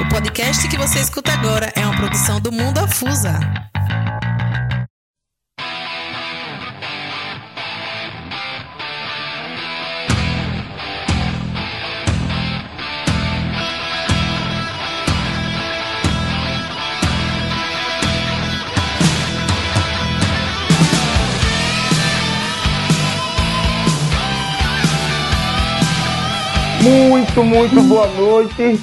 O podcast que você escuta agora é uma produção do Mundo Afusa. Muito, muito boa noite,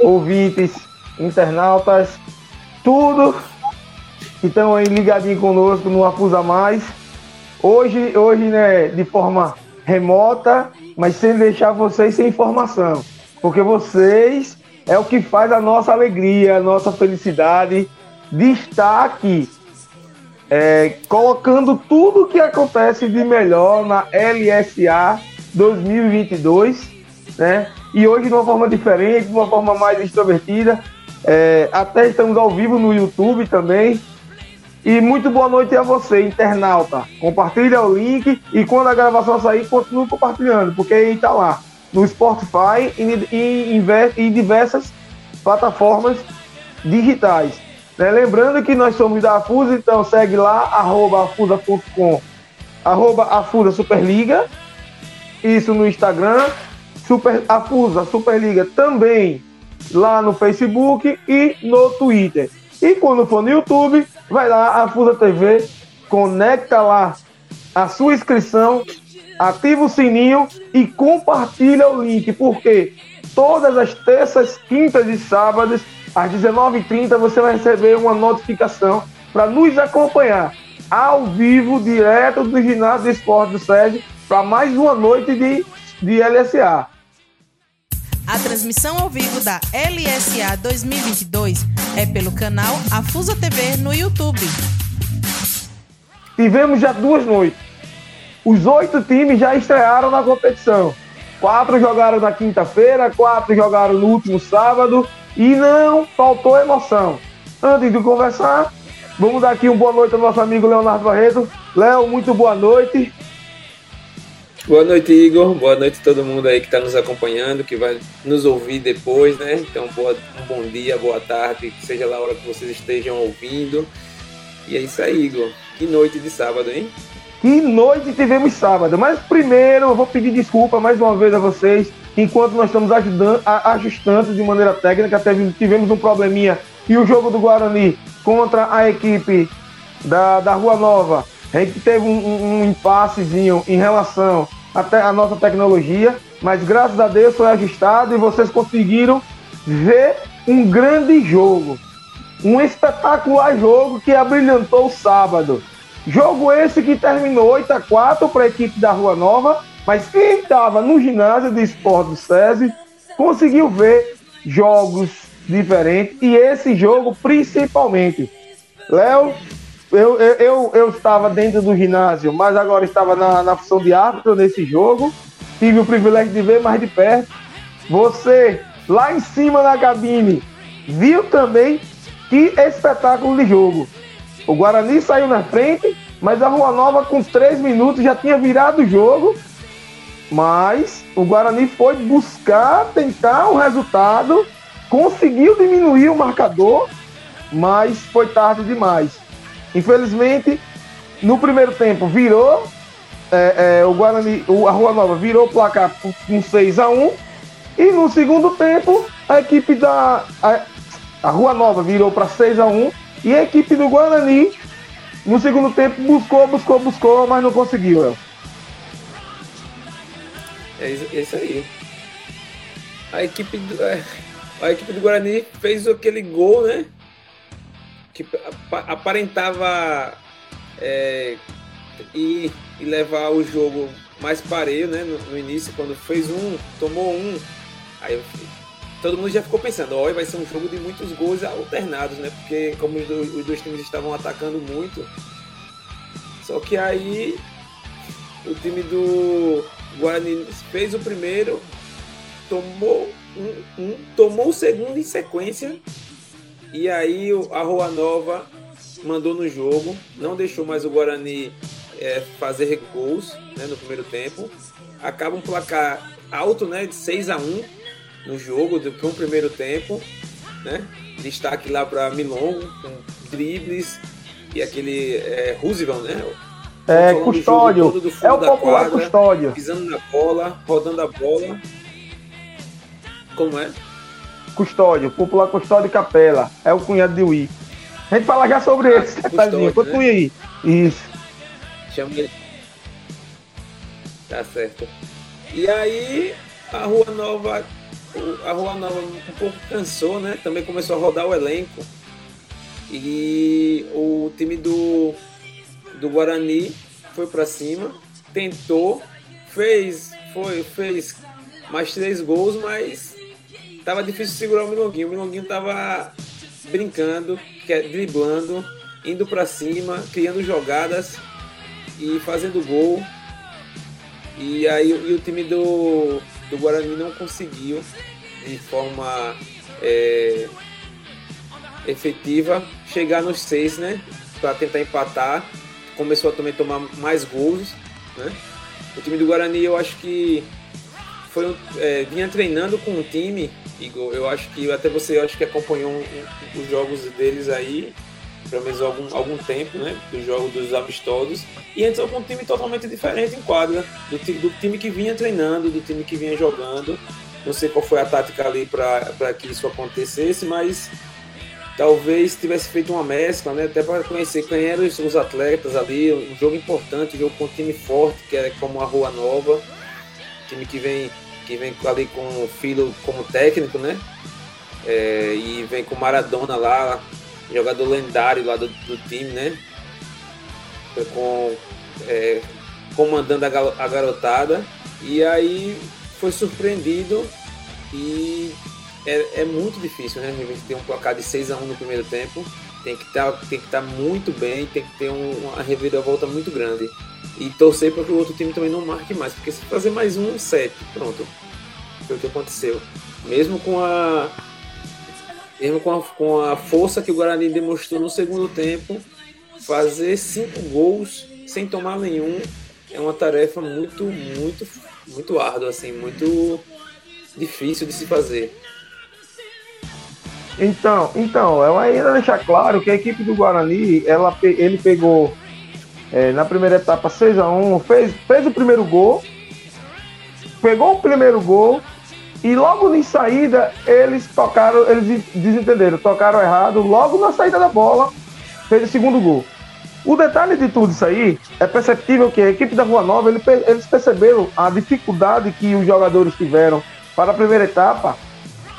ouvintes, internautas, tudo que estão aí ligadinho conosco no Afusa Mais. Hoje, hoje, né, de forma remota, mas sem deixar vocês sem informação, porque vocês é o que faz a nossa alegria, a nossa felicidade de estar aqui, é, colocando tudo o que acontece de melhor na LSA 2022 né? E hoje de uma forma diferente, de uma forma mais extrovertida. É, até estamos ao vivo no YouTube também. E muito boa noite a você, internauta. Compartilha o link e quando a gravação sair, continue compartilhando, porque aí está lá no Spotify e, e, em diversas plataformas digitais. Né? Lembrando que nós somos da Afusa, então segue lá, arroba afusa.com, arroba afusa Superliga, isso no Instagram Super, a FUSA Superliga também lá no Facebook e no Twitter. E quando for no YouTube, vai lá, a Fusa TV, conecta lá a sua inscrição, ativa o sininho e compartilha o link, porque todas as terças, quintas e sábados, às 19h30, você vai receber uma notificação para nos acompanhar ao vivo, direto do ginásio de esporte do Sérgio, para mais uma noite de, de LSA. A transmissão ao vivo da LSA 2022 é pelo canal Afusa TV no YouTube. Tivemos já duas noites. Os oito times já estrearam na competição. Quatro jogaram na quinta-feira, quatro jogaram no último sábado e não faltou emoção. Antes de conversar, vamos dar aqui uma boa noite ao nosso amigo Leonardo Barreto. Léo, muito boa noite. Boa noite, Igor. Boa noite a todo mundo aí que está nos acompanhando, que vai nos ouvir depois, né? Então, boa, um bom dia, boa tarde, seja lá a hora que vocês estejam ouvindo. E é isso aí, Igor. Que noite de sábado, hein? Que noite tivemos sábado. Mas primeiro eu vou pedir desculpa mais uma vez a vocês, enquanto nós estamos ajudando, ajustando de maneira técnica, tivemos um probleminha e o jogo do Guarani contra a equipe da, da Rua Nova. A gente teve um, um, um impassezinho em relação até a nossa tecnologia, mas graças a Deus foi ajustado e vocês conseguiram ver um grande jogo. Um espetacular jogo que abrilhantou o sábado. Jogo esse que terminou 8 a 4 para a equipe da Rua Nova, mas quem estava no ginásio de esporte do SESI conseguiu ver jogos diferentes e esse jogo principalmente. Léo, eu, eu, eu, eu, estava dentro do ginásio, mas agora estava na, na função de árbitro nesse jogo. Tive o privilégio de ver mais de perto. Você, lá em cima na cabine, viu também que espetáculo de jogo. O Guarani saiu na frente, mas a Rua Nova, com três minutos, já tinha virado o jogo. Mas o Guarani foi buscar, tentar o resultado, conseguiu diminuir o marcador, mas foi tarde demais. Infelizmente, no primeiro tempo virou. É, é, o Guarani, a Rua Nova virou o placar com 6 a 1 E no segundo tempo, a equipe da. A, a Rua Nova virou para 6 a 1 E a equipe do Guarani, no segundo tempo, buscou, buscou, buscou, mas não conseguiu, Léo. É isso aí. A equipe do, é, a equipe do Guarani fez aquele gol, né? Que aparentava é, ir, ir, levar o jogo mais pareio, né? No, no, início, quando fez um, tomou um, aí todo mundo já ficou pensando, olha, vai ser um jogo de muitos gols alternados, né? Porque como os dois, os dois times estavam atacando muito, só que aí o time do Guarani fez o primeiro, tomou um, um tomou o segundo em sequência e aí a Rua Nova mandou no jogo, não deixou mais o Guarani é, fazer gols né, no primeiro tempo. Acaba um placar alto, né, de 6 a 1 no jogo, do, com o primeiro tempo. né? Destaque lá para Milongo, com dribles e aquele é, Roosevelt, né? É, custódio. É o popular quadra, custódio. Pisando na bola, rodando a bola. Como é? Custódio, popular custódio capela. É o cunhado de Wii. A gente fala já sobre ah, esse detalhezinho. Continue né? aí. Isso. Chama ele. Tá certo. E aí, a Rua Nova. A Rua Nova um pouco cansou, né? Também começou a rodar o elenco. E o time do do Guarani foi para cima, tentou, fez, foi, fez mais três gols, mas tava difícil segurar o Milonguinho. O Milonguinho tava brincando, driblando, indo para cima, criando jogadas e fazendo gol. E aí e o time do, do Guarani não conseguiu de forma é, efetiva chegar nos seis, né? Para tentar empatar começou a também tomar mais gols, né? O time do Guarani, eu acho que foi é, vinha treinando com o time, Igor. Eu acho que até você acho que acompanhou um, um, os jogos deles aí, pelo menos algum, algum tempo, né? Dos jogos dos amistosos. E entrou com um time totalmente diferente em quadra, do, do time que vinha treinando, do time que vinha jogando. Não sei qual foi a tática ali para que isso acontecesse, mas talvez tivesse feito uma mescla, né? Até para conhecer quem eram os atletas ali, um jogo importante, um jogo com um time forte, que é como a Rua Nova, time que vem, que vem ali com o filho como técnico, né? É, e vem com Maradona lá, jogador lendário lá do, do time, né? Com, é, comandando a, a garotada. E aí foi surpreendido e é, é muito difícil, né? A gente ter um placar de 6 a 1 no primeiro tempo. Tem que tá, estar tá muito bem, tem que ter um, uma reviravolta muito grande. E torcer para que o outro time também não marque mais, porque se fazer mais um, um set, pronto. Foi o que aconteceu. Mesmo com a. Mesmo com a, com a força que o Guarani demonstrou no segundo tempo, fazer cinco gols sem tomar nenhum é uma tarefa muito, muito, muito árdua, assim, muito difícil de se fazer. Então, então, eu ainda deixar claro que a equipe do Guarani, ela, ele pegou é, na primeira etapa 6 a 1 fez, fez o primeiro gol, pegou o primeiro gol e logo em saída eles tocaram, eles desentenderam, tocaram errado, logo na saída da bola fez o segundo gol. O detalhe de tudo isso aí é perceptível que a equipe da Rua Nova eles perceberam a dificuldade que os jogadores tiveram para a primeira etapa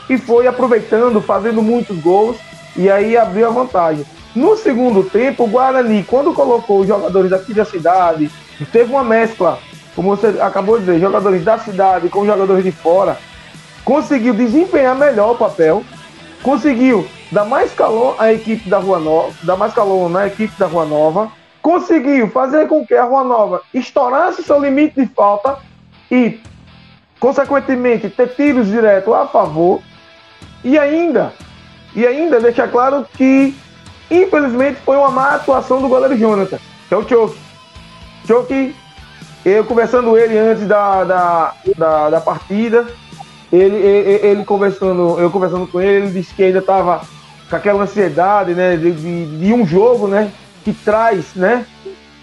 e foi aproveitando, fazendo muitos gols e aí abriu a vantagem. No segundo tempo, o Guarani, quando colocou os jogadores aqui da cidade, teve uma mescla, como você acabou de dizer, jogadores da cidade com jogadores de fora, conseguiu desempenhar melhor o papel, conseguiu dar mais calor à equipe da Rua Nova, dar mais calor na equipe da Rua Nova, conseguiu fazer com que a Rua Nova estourasse seu limite de falta e, consequentemente, ter tiros direto a favor e ainda, e ainda deixa claro que, infelizmente, foi uma má atuação do goleiro Jonathan, que é o Choke. Choke, eu conversando ele antes da, da, da, da partida, ele, ele, ele, conversando, eu conversando com ele, ele disse que ainda estava com aquela ansiedade, né, de, de, de, um jogo, né, que traz, né,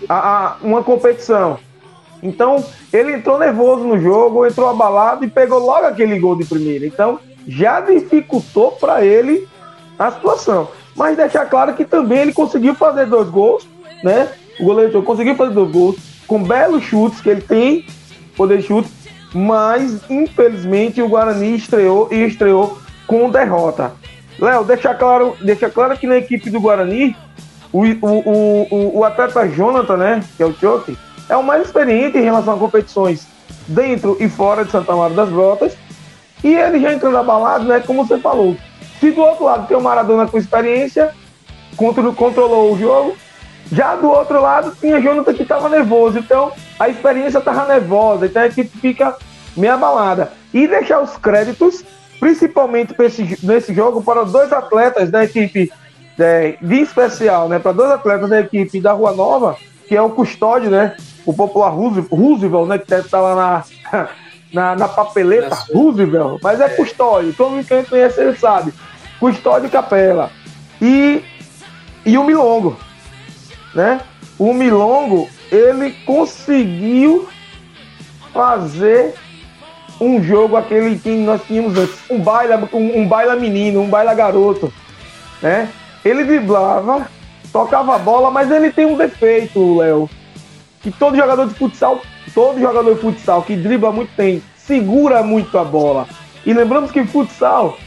a, a, uma competição. Então, ele entrou nervoso no jogo, entrou abalado e pegou logo aquele gol de primeira. Então, já dificultou para ele a situação. Mas deixar claro que também ele conseguiu fazer dois gols, né? O goleiro conseguiu fazer dois gols com belos chutes que ele tem, poder de chute, mas infelizmente o Guarani estreou e estreou com derrota. Léo, deixa claro, deixa claro que na equipe do Guarani, o, o, o, o atleta Jonathan, né, que é o Choque, é o mais experiente em relação a competições dentro e fora de Santa Maria das Brotas e ele já entrando abalado, né? Como você falou. Se do outro lado tem o Maradona com experiência, controlou o jogo, já do outro lado tinha Jonathan que estava nervoso. Então a experiência estava nervosa, então a equipe fica meio abalada. E deixar os créditos, principalmente esse, nesse jogo, para dois atletas da equipe é, de especial, né? Para dois atletas da equipe da Rua Nova, que é o custódio, né? O popular Roosevelt, né? Que deve estar lá na. na, na papeleta Roosevelt, mas é, é. custódio. Todo mundo que conhece ele sabe. Custódio Capela e, e o Milongo, né? O Milongo, ele conseguiu fazer um jogo aquele que nós tínhamos antes, um baila, um, um baila menino, um baila garoto, né? Ele driblava, tocava a bola, mas ele tem um defeito, Léo, que todo jogador de futsal, todo jogador de futsal que dribla muito tem, segura muito a bola. E lembramos que futsal,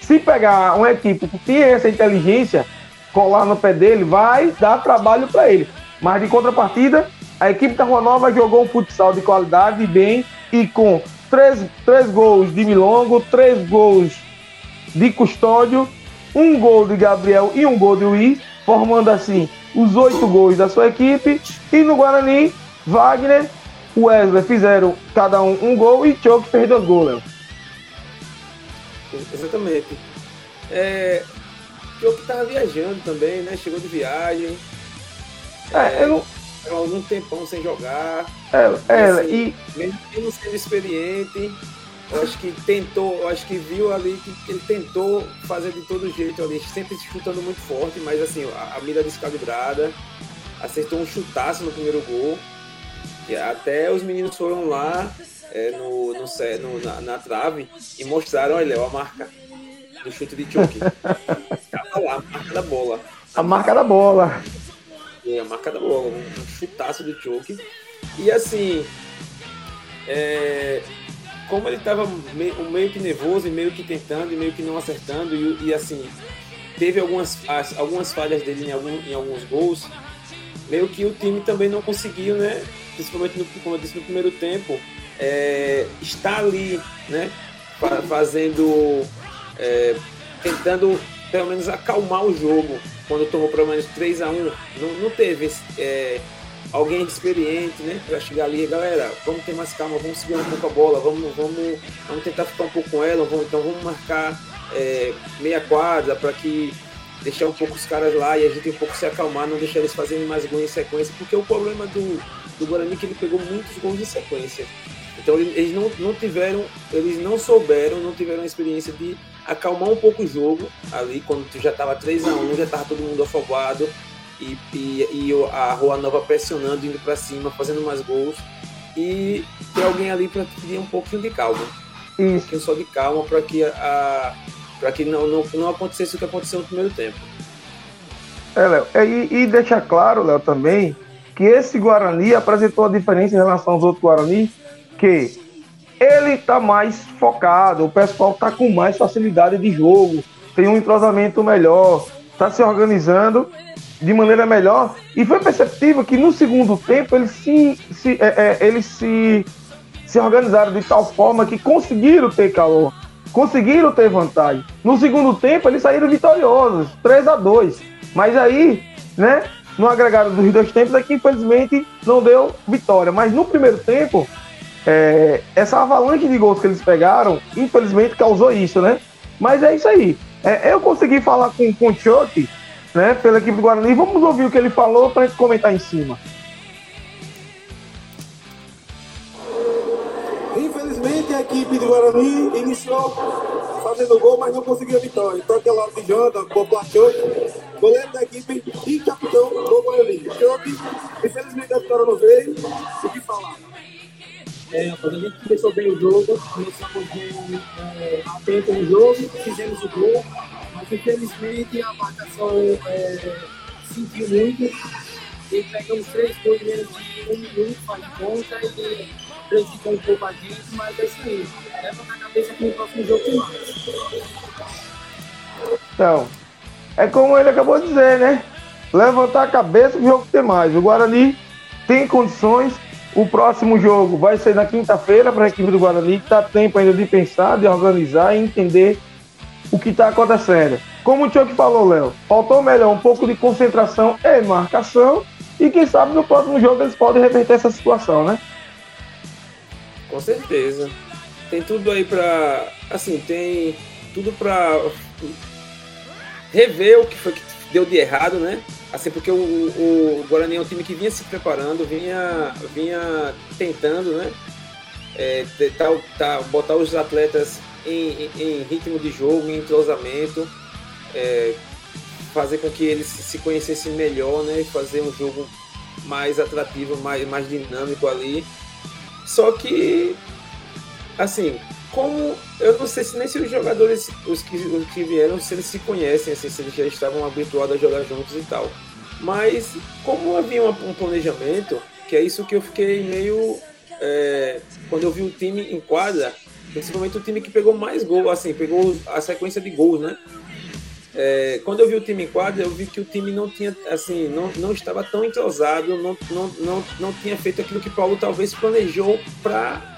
se pegar uma equipe que tem essa inteligência, colar no pé dele, vai dar trabalho para ele. Mas de contrapartida, a equipe da Rua Nova jogou um futsal de qualidade bem e com três, três gols de Milongo, três gols de Custódio, um gol de Gabriel e um gol de Luiz, formando assim os oito gols da sua equipe. E no Guarani, Wagner, Wesley fizeram cada um um gol e Choke fez dois gols, Léo. Exatamente. É, Choke estava viajando também, né? Chegou de viagem. É, é eu não algum tempão sem jogar. É, é assim, e. Mesmo não sendo experiente, eu acho que tentou, eu acho que viu ali que ele tentou fazer de todo jeito ali, sempre chutando muito forte, mas assim, a, a mira descalibrada, acertou um chutaço no primeiro gol. Até os meninos foram lá é, no, no, no na, na, trave e mostraram, olha, a marca do chute de choque. Tava lá, a marca da bola. A marca da bola. É, a marca da bola, um, chutaço do choke. E assim, é, como ele estava meio, meio, que nervoso e meio que tentando e meio que não acertando, e, e assim, teve algumas, as, algumas falhas dele em, algum, em alguns gols, meio que o time também não conseguiu, né? Principalmente, no, como eu disse, no primeiro tempo, é, estar ali, né? Fazendo, é, tentando pelo menos acalmar o jogo quando tomou pelo menos 3 a 1 não, não teve é, alguém experiente, né? Pra chegar ali, galera, vamos ter mais calma, vamos segurar um pouco a bola, vamos, vamos, vamos tentar ficar um pouco com ela, vamos, então vamos marcar é, meia quadra para que deixar um pouco os caras lá e a gente um pouco se acalmar, não deixar eles fazerem mais gols em sequência, porque o problema do, do Guarani é que ele pegou muitos gols em sequência. Então eles não, não tiveram, eles não souberam, não tiveram a experiência de acalmar um pouco o jogo ali, quando já estava 3 a 1 já estava todo mundo afobado e, e, e, a Rua Nova pressionando, indo para cima, fazendo mais gols. E ter alguém ali para pedir um pouquinho de calma. Isso. Um pouquinho só de calma para que, a, pra que não, não, não acontecesse o que aconteceu no primeiro tempo. É, Léo, e, e deixar claro, Léo, também, que esse Guarani apresentou a diferença em relação aos outros Guarani, que ele está mais focado, o pessoal está com mais facilidade de jogo, tem um entrosamento melhor, está se organizando de maneira melhor. E foi perceptível que no segundo tempo eles se, se, é, é, eles se, se organizaram de tal forma que conseguiram ter calor, conseguiram ter vantagem. No segundo tempo eles saíram vitoriosos, 3 a 2 Mas aí, né, no agregado dos dois tempos é infelizmente, não deu vitória. Mas no primeiro tempo, é, essa avalanche de gols que eles pegaram, infelizmente causou isso, né? Mas é isso aí. É, eu consegui falar com, com o Chuck, né, pela equipe do Guarani. Vamos ouvir o que ele falou para a gente comentar em cima. Infelizmente, a equipe do Guarani iniciou fazendo gol, mas não conseguiu a vitória. Então, aquele lado de Janda, Poplar Chuck, goleiro da equipe e capitão do Guarani. Chuck, infelizmente, a vitória não veio. O que falar? É, a gente começou bem o jogo, começamos bem é, atento no jogo, fizemos o gol, mas infelizmente a marcação é, sentiu muito pegamos três gols menos de um minuto, faz conta e prejudicou um pouco a gente, mas é isso aí. Leva na cabeça que no próximo jogo tem mais. Então, é como ele acabou de dizer, né? Levantar a cabeça que o jogo tem mais. O Guarani tem condições, o próximo jogo vai ser na quinta-feira para a equipe do Guarani, que está tempo ainda de pensar, de organizar e entender o que está acontecendo. Como o Chuck falou, Léo, faltou melhor um pouco de concentração e marcação. E quem sabe no próximo jogo eles podem reverter essa situação, né? Com certeza. Tem tudo aí para. Assim, tem tudo para rever o que foi que deu de errado, né? Assim, porque o, o Guarani é um time que vinha se preparando, vinha, vinha tentando, né? É, tá, tá, botar os atletas em, em, ritmo de jogo, em entrosamento, é, fazer com que eles se conhecessem melhor, né? Fazer um jogo mais atrativo, mais, mais dinâmico ali. Só que, assim, como eu não sei se nem se os jogadores, os que, os que vieram, se eles se conhecem, assim, se eles já estavam habituados a jogar juntos e tal. Mas como havia um, planejamento, que é isso que eu fiquei meio. É, quando eu vi o time em quadra, principalmente o time que pegou mais gol, assim, pegou a sequência de gols, né? É, quando eu vi o time em quadra, eu vi que o time não tinha, assim, não, não estava tão entrosado, não, não, não, não tinha feito aquilo que Paulo talvez planejou para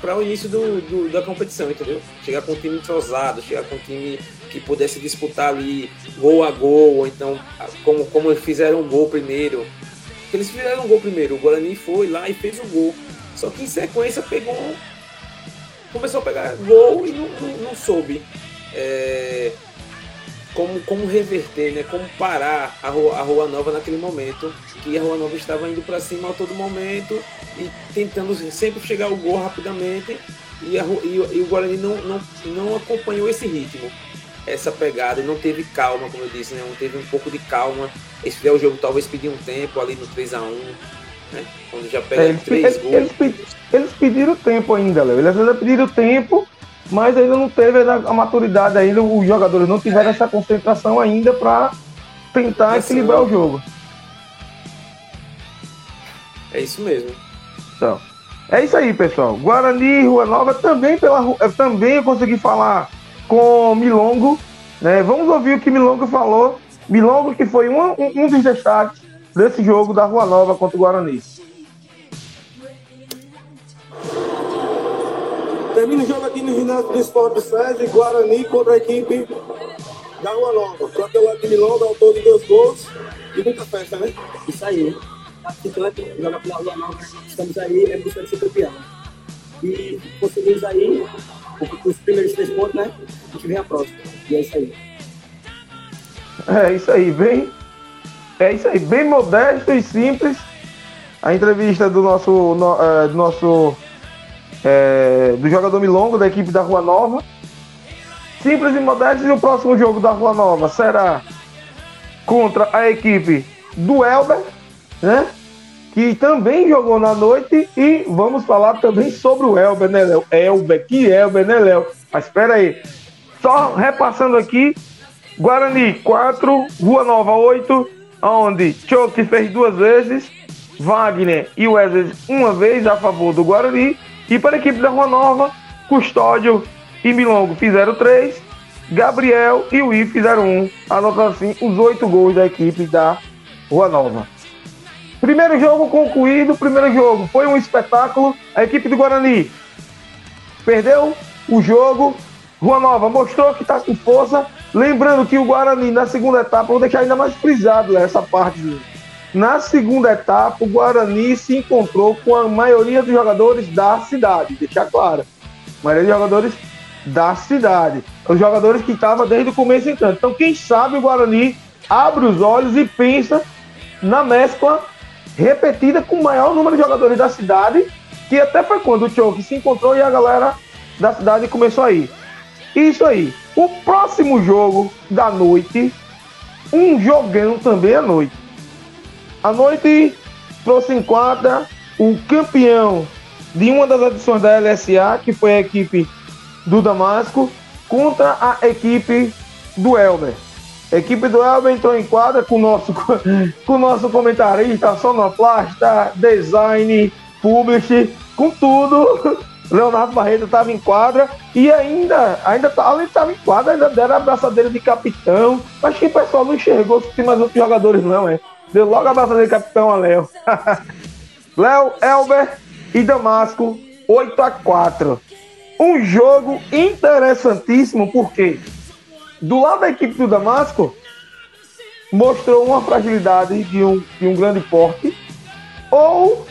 para o início do, do, da competição, entendeu? Chegar com um time entrosado, chegar com um time que pudesse disputar ali gol a gol, ou então como, como fizeram um gol primeiro. Eles fizeram um gol primeiro, o Guarani foi lá e fez o gol. Só que em sequência pegou. Começou a pegar gol e não, não, não soube. É, como, como reverter, né? como parar a Rua, a Rua Nova naquele momento, que a Rua Nova estava indo para cima a todo momento e tentando sempre chegar ao gol rapidamente, e, a, e, e o Guarani não, não, não acompanhou esse ritmo, essa pegada, não teve calma, como eu disse, né? não teve um pouco de calma. Esfriar o jogo, talvez pedir um tempo ali no 3x1, né? quando já pega é, eles, três eles, gols. Eles, eles, pediram tempo ainda, Léo. Eles pediram tempo mas ainda não teve a maturidade ainda, os jogadores não tiveram essa concentração ainda para tentar equilibrar o jogo. É isso mesmo. Então, é isso aí, pessoal. Guarani Rua Nova também pela também eu consegui falar com Milongo, né? Vamos ouvir o que Milongo falou. Milongo que foi um, um, um dos destaques desse jogo da Rua Nova contra o Guarani. Termina o jogo aqui no ginásio do Esporte SESI, Guarani contra a equipe da Rua Nova. Campeonato de Milão, autor de dois gols e muita festa, né? Isso aí. A bicicleta joga pela Rua Nova, estamos aí, é busca de ser campeão. E conseguimos aí os primeiros três pontos, né? A gente vem a próxima. E é isso aí. É isso aí, bem. É isso aí, bem modesto e simples. A entrevista do nosso, no, uh, do nosso é, do jogador Milongo, da equipe da Rua Nova. Simples e modesto, e o próximo jogo da Rua Nova será contra a equipe do Elber, né? Que também jogou na noite e vamos falar também sobre o Elber, né, Léo? Elber, que Elber, né, Léo? Mas espera aí. Só repassando aqui, Guarani 4, Rua Nova 8, onde Choque fez duas vezes, Wagner e Wesley uma vez a favor do Guarani e para a equipe da Rua Nova, Custódio e Milongo fizeram três, Gabriel e o I fizeram um, anotando assim os oito gols da equipe da Rua Nova. Primeiro jogo concluído, primeiro jogo foi um espetáculo. A equipe do Guarani perdeu o jogo. Rua Nova mostrou que está com força. Lembrando que o Guarani na segunda etapa, vou deixar ainda mais frisado essa parte na segunda etapa, o Guarani se encontrou com a maioria dos jogadores da cidade, deixar claro. A maioria dos jogadores da cidade. Os jogadores que estavam desde o começo campo. Então, quem sabe o Guarani abre os olhos e pensa na mescla repetida com o maior número de jogadores da cidade, que até foi quando o Choque se encontrou e a galera da cidade começou a ir. Isso aí. O próximo jogo da noite, um jogão também à noite. A noite trouxe em quadra o campeão de uma das edições da LSA, que foi a equipe do Damasco, contra a equipe do Elber. A equipe do Elber entrou em quadra com o nosso, com o nosso comentarista, sonoplasta, design, publish, com tudo. Leonardo Barreto estava em quadra e ainda, ainda tá, além de estar em quadra, ainda deram a abraçadeira de capitão. Mas que o pessoal não enxergou se tem mais outros jogadores, não, é? Deu logo a abraço dele, capitão a Léo. Léo, Elber e Damasco, 8 a 4 Um jogo interessantíssimo, porque do lado da equipe do Damasco, mostrou uma fragilidade de um, de um grande porte. Ou,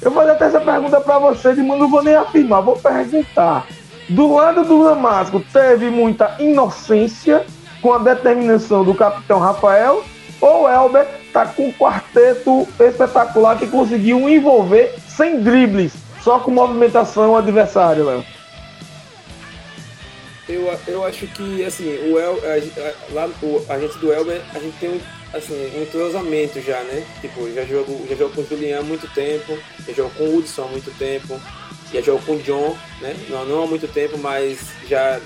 eu vou fazer até essa pergunta para vocês, mas não vou nem afirmar, vou perguntar. Do lado do Damasco, teve muita inocência com a determinação do capitão Rafael, ou Elber tá com um quarteto espetacular que conseguiu envolver sem dribles, só com movimentação adversário, Léo. Eu, eu acho que, assim, o El, a, o, a gente do Elber, a gente tem um, assim, um entrosamento já, né? Tipo, já jogo, já jogo com o Julian há muito tempo, já jogo com o Hudson há muito tempo, já jogo com o John, né? Não, não há muito tempo, mas já,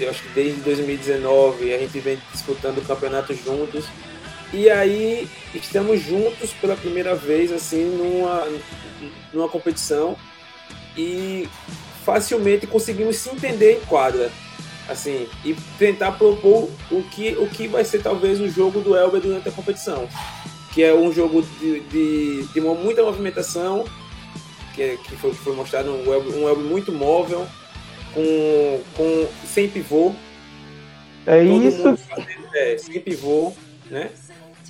eu acho que desde 2019 a gente vem disputando o campeonato juntos. E aí estamos juntos pela primeira vez, assim, numa, numa competição e facilmente conseguimos se entender em quadra, assim, e tentar propor o que, o que vai ser talvez o jogo do Elber durante a competição, que é um jogo de, de, de uma, muita movimentação, que, é, que foi, foi mostrado um Elber, um Elber muito móvel, com, com sem pivô. É Todo isso. Fazendo, é, sem pivô, né?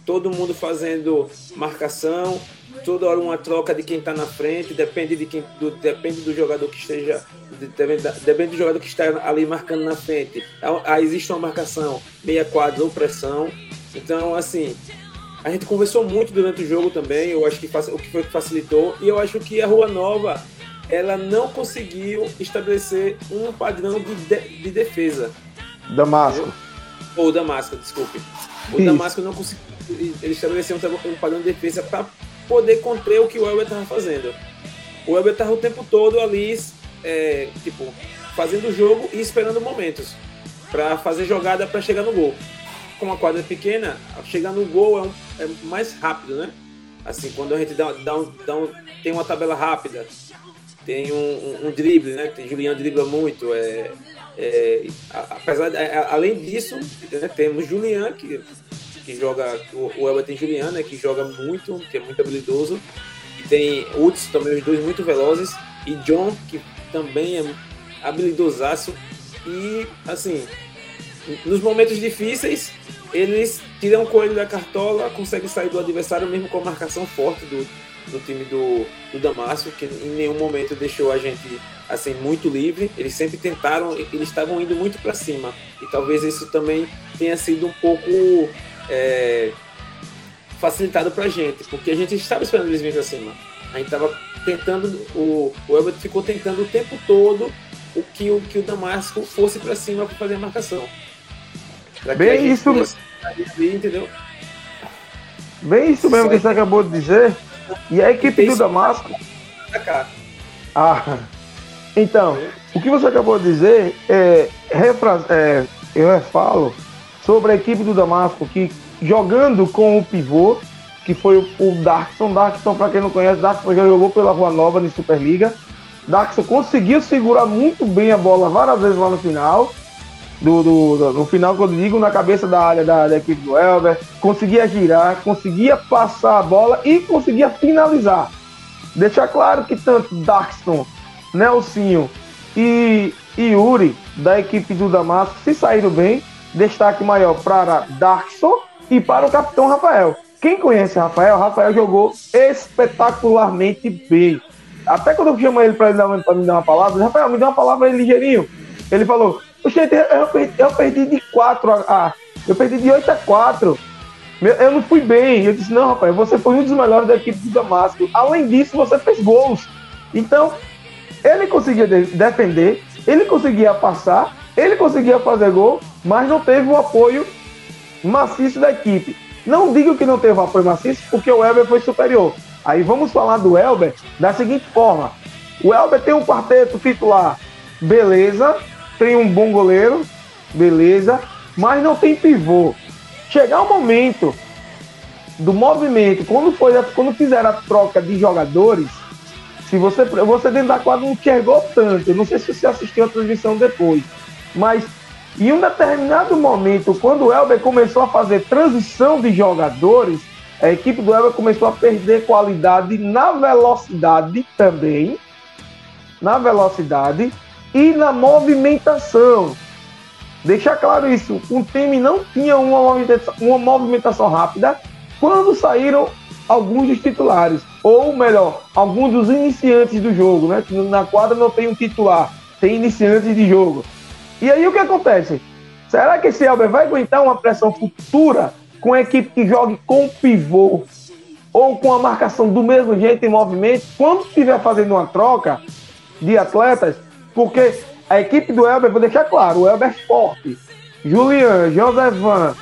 Todo mundo fazendo marcação, toda hora uma troca de quem está na frente, depende de quem, do, depende do jogador que esteja, depende, do jogador que está ali marcando na frente. Aí existe uma marcação meia quadra ou pressão. Então, assim, a gente conversou muito durante o jogo também. Eu acho que o que foi que facilitou e eu acho que a Rua Nova ela não conseguiu estabelecer um padrão de, de, de defesa. Damasco. Ou Damasco, desculpe. O Isso. Damasco não conseguiu ele estabeleceu um, padrão de defesa para poder conter o que o Elber estava fazendo. O Elber estava o tempo todo ali, é, tipo, fazendo o jogo e esperando momentos para fazer jogada para chegar no gol. Com uma quadra pequena, chegar no gol é, um, é, mais rápido, né? Assim, quando a gente dá, dá, um, dá um, tem uma tabela rápida, tem um, drible, né? Tem Juliano dribla muito, é, é, apesar é, além disso, né, temos Julian que que joga. O, Elber tem Juliano, né, que joga muito, que é muito habilidoso. E tem Hudson também, os dois muito velozes. E John, que também é habilidosaço. E, assim, nos momentos difíceis, eles tiram o coelho da cartola, conseguem sair do adversário mesmo com a marcação forte do, do time do, do Damasco, que em nenhum momento deixou a gente assim muito livre. Eles sempre tentaram, eles estavam indo muito para cima. E talvez isso também tenha sido um pouco é, facilitado pra gente, porque a gente estava esperando eles virem pra cima. A gente estava tentando, o, o Elbert ficou tentando o tempo todo o que o, que o Damasco fosse para cima para fazer a marcação. Bem isso. Ali, entendeu? Bem isso mesmo que você acabou de dizer. E a equipe do Damasco. Ah, então, o que você acabou de dizer é, refra, é eu falo sobre a equipe do Damasco que jogando com o pivô, que foi o, Darkson. Darkson, para quem não conhece, Darkson já jogou pela Rua Nova na Superliga. Darkson conseguiu segurar muito bem a bola várias vezes lá no final. Do, do, do, no final, quando digo, na cabeça da área da, da, equipe do Elber, conseguia girar, conseguia passar a bola e conseguia finalizar. Deixar claro que tanto Darkson, Nelsinho e, e Yuri, da equipe do Damasco, se saíram bem, destaque maior para Darkson e para o capitão Rafael. Quem conhece Rafael, Rafael jogou espetacularmente bem. Até quando eu chamo ele para me dar uma palavra, Rafael, me dá uma palavra aí ligeirinho. Ele falou: Gente, eu perdi, eu perdi de 4 a, a. Eu perdi de 8 a 4. Eu não fui bem. Eu disse: Não, Rafael, você foi um dos melhores da equipe do Damasco. Além disso, você fez gols. Então, ele conseguia defender, ele conseguia passar, ele conseguia fazer gol mas não teve o apoio maciço da equipe. Não digo que não teve o apoio maciço, porque o Elber foi superior. Aí vamos falar do Elber da seguinte forma: o Elber tem um quarteto titular, beleza, tem um bom goleiro, beleza, mas não tem pivô. Chegar o momento do movimento, quando foi quando fizeram a troca de jogadores, se você você dentro da quadra não enxergou tanto, eu não sei se você assistiu a transmissão depois, mas em um determinado momento, quando o Elber começou a fazer transição de jogadores, a equipe do Elber começou a perder qualidade na velocidade também, na velocidade e na movimentação. Deixar claro isso, o time não tinha uma movimentação, uma movimentação rápida quando saíram alguns dos titulares, ou melhor, alguns dos iniciantes do jogo, né? Na quadra não tem um titular, tem iniciantes de jogo. E aí o que acontece? Será que esse Elber vai aguentar uma pressão futura com a equipe que jogue com pivô ou com a marcação do mesmo jeito em movimento quando estiver fazendo uma troca de atletas? Porque A equipe do Elber, vou deixar claro, o Elber é forte. Julian, Josevan,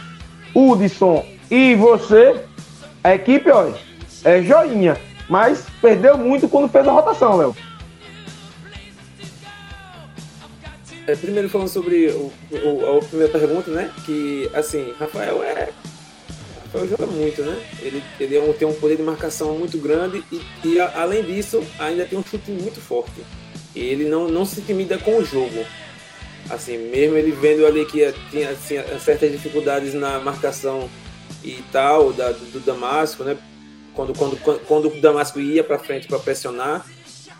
Hudson e você, a equipe, olha, é joinha. Mas perdeu muito quando fez a rotação, Léo. É, primeiro falando sobre o, o, a primeira pergunta, né? Que assim, Rafael é. Rafael joga muito, né? Ele, ele é um, tem um poder de marcação muito grande e, e a, além disso, ainda tem um chute muito forte. E ele não, não se intimida com o jogo. Assim, mesmo ele vendo ali que tinha assim, certas dificuldades na marcação e tal, da, do, do Damasco, né? Quando, quando, quando o Damasco ia para frente para pressionar,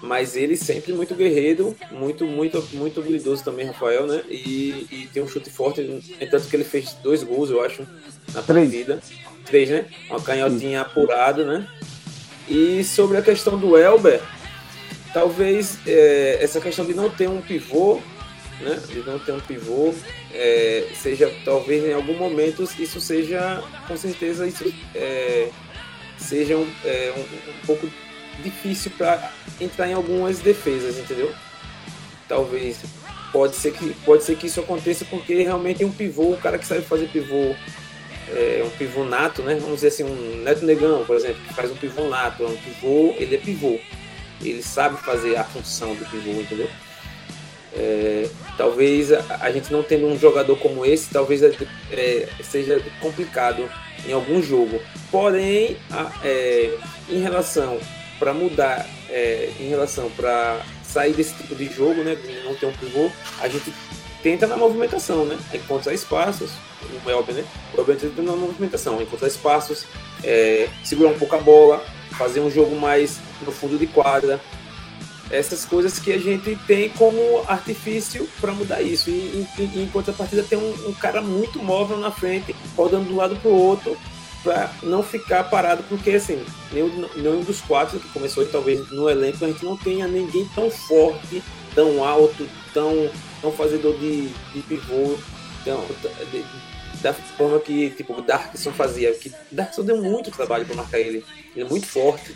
mas ele sempre muito guerreiro, muito, muito, muito habilidoso também, Rafael, né? E, e tem um chute forte, tanto que ele fez dois gols, eu acho, na Três. partida. Três, né? Uma canhotinha apurada, né? E sobre a questão do Elber, talvez é, essa questão de não ter um pivô, né? De não ter um pivô, é, seja talvez em algum momento isso seja, com certeza, isso é, seja um, é, um, um pouco difícil para entrar em algumas defesas, entendeu? Talvez pode ser que pode ser que isso aconteça porque realmente é um pivô, o cara que sabe fazer pivô é um pivô nato, né? Vamos dizer assim, um Neto Negão, por exemplo, que faz um pivô nato, é um pivô, ele é pivô, ele sabe fazer a função do pivô, entendeu? É, talvez a, a, gente não tendo um jogador como esse, talvez é, seja complicado em algum jogo. Porém, a, é, em relação para mudar é, em relação para sair desse tipo de jogo, né, de não ter um pivô, a gente tenta na movimentação, né, encontrar espaços, o Elber, né, o Elber tenta na movimentação, encontrar espaços, é, segurar um pouco a bola, fazer um jogo mais no fundo de quadra, essas coisas que a gente tem como artifício para mudar isso. E, e, e, em tem um, um, cara muito móvel na frente, rodando de um lado para o outro, para não ficar parado, porque assim, nenhum, nenhum dos quatro que começou, talvez no elenco, a gente não tenha ninguém tão forte, tão alto, tão, tão fazedor de, de pivô, tão, de, da forma que tipo, o Darkson fazia. Que Darkson deu muito trabalho para marcar ele. Ele é muito forte.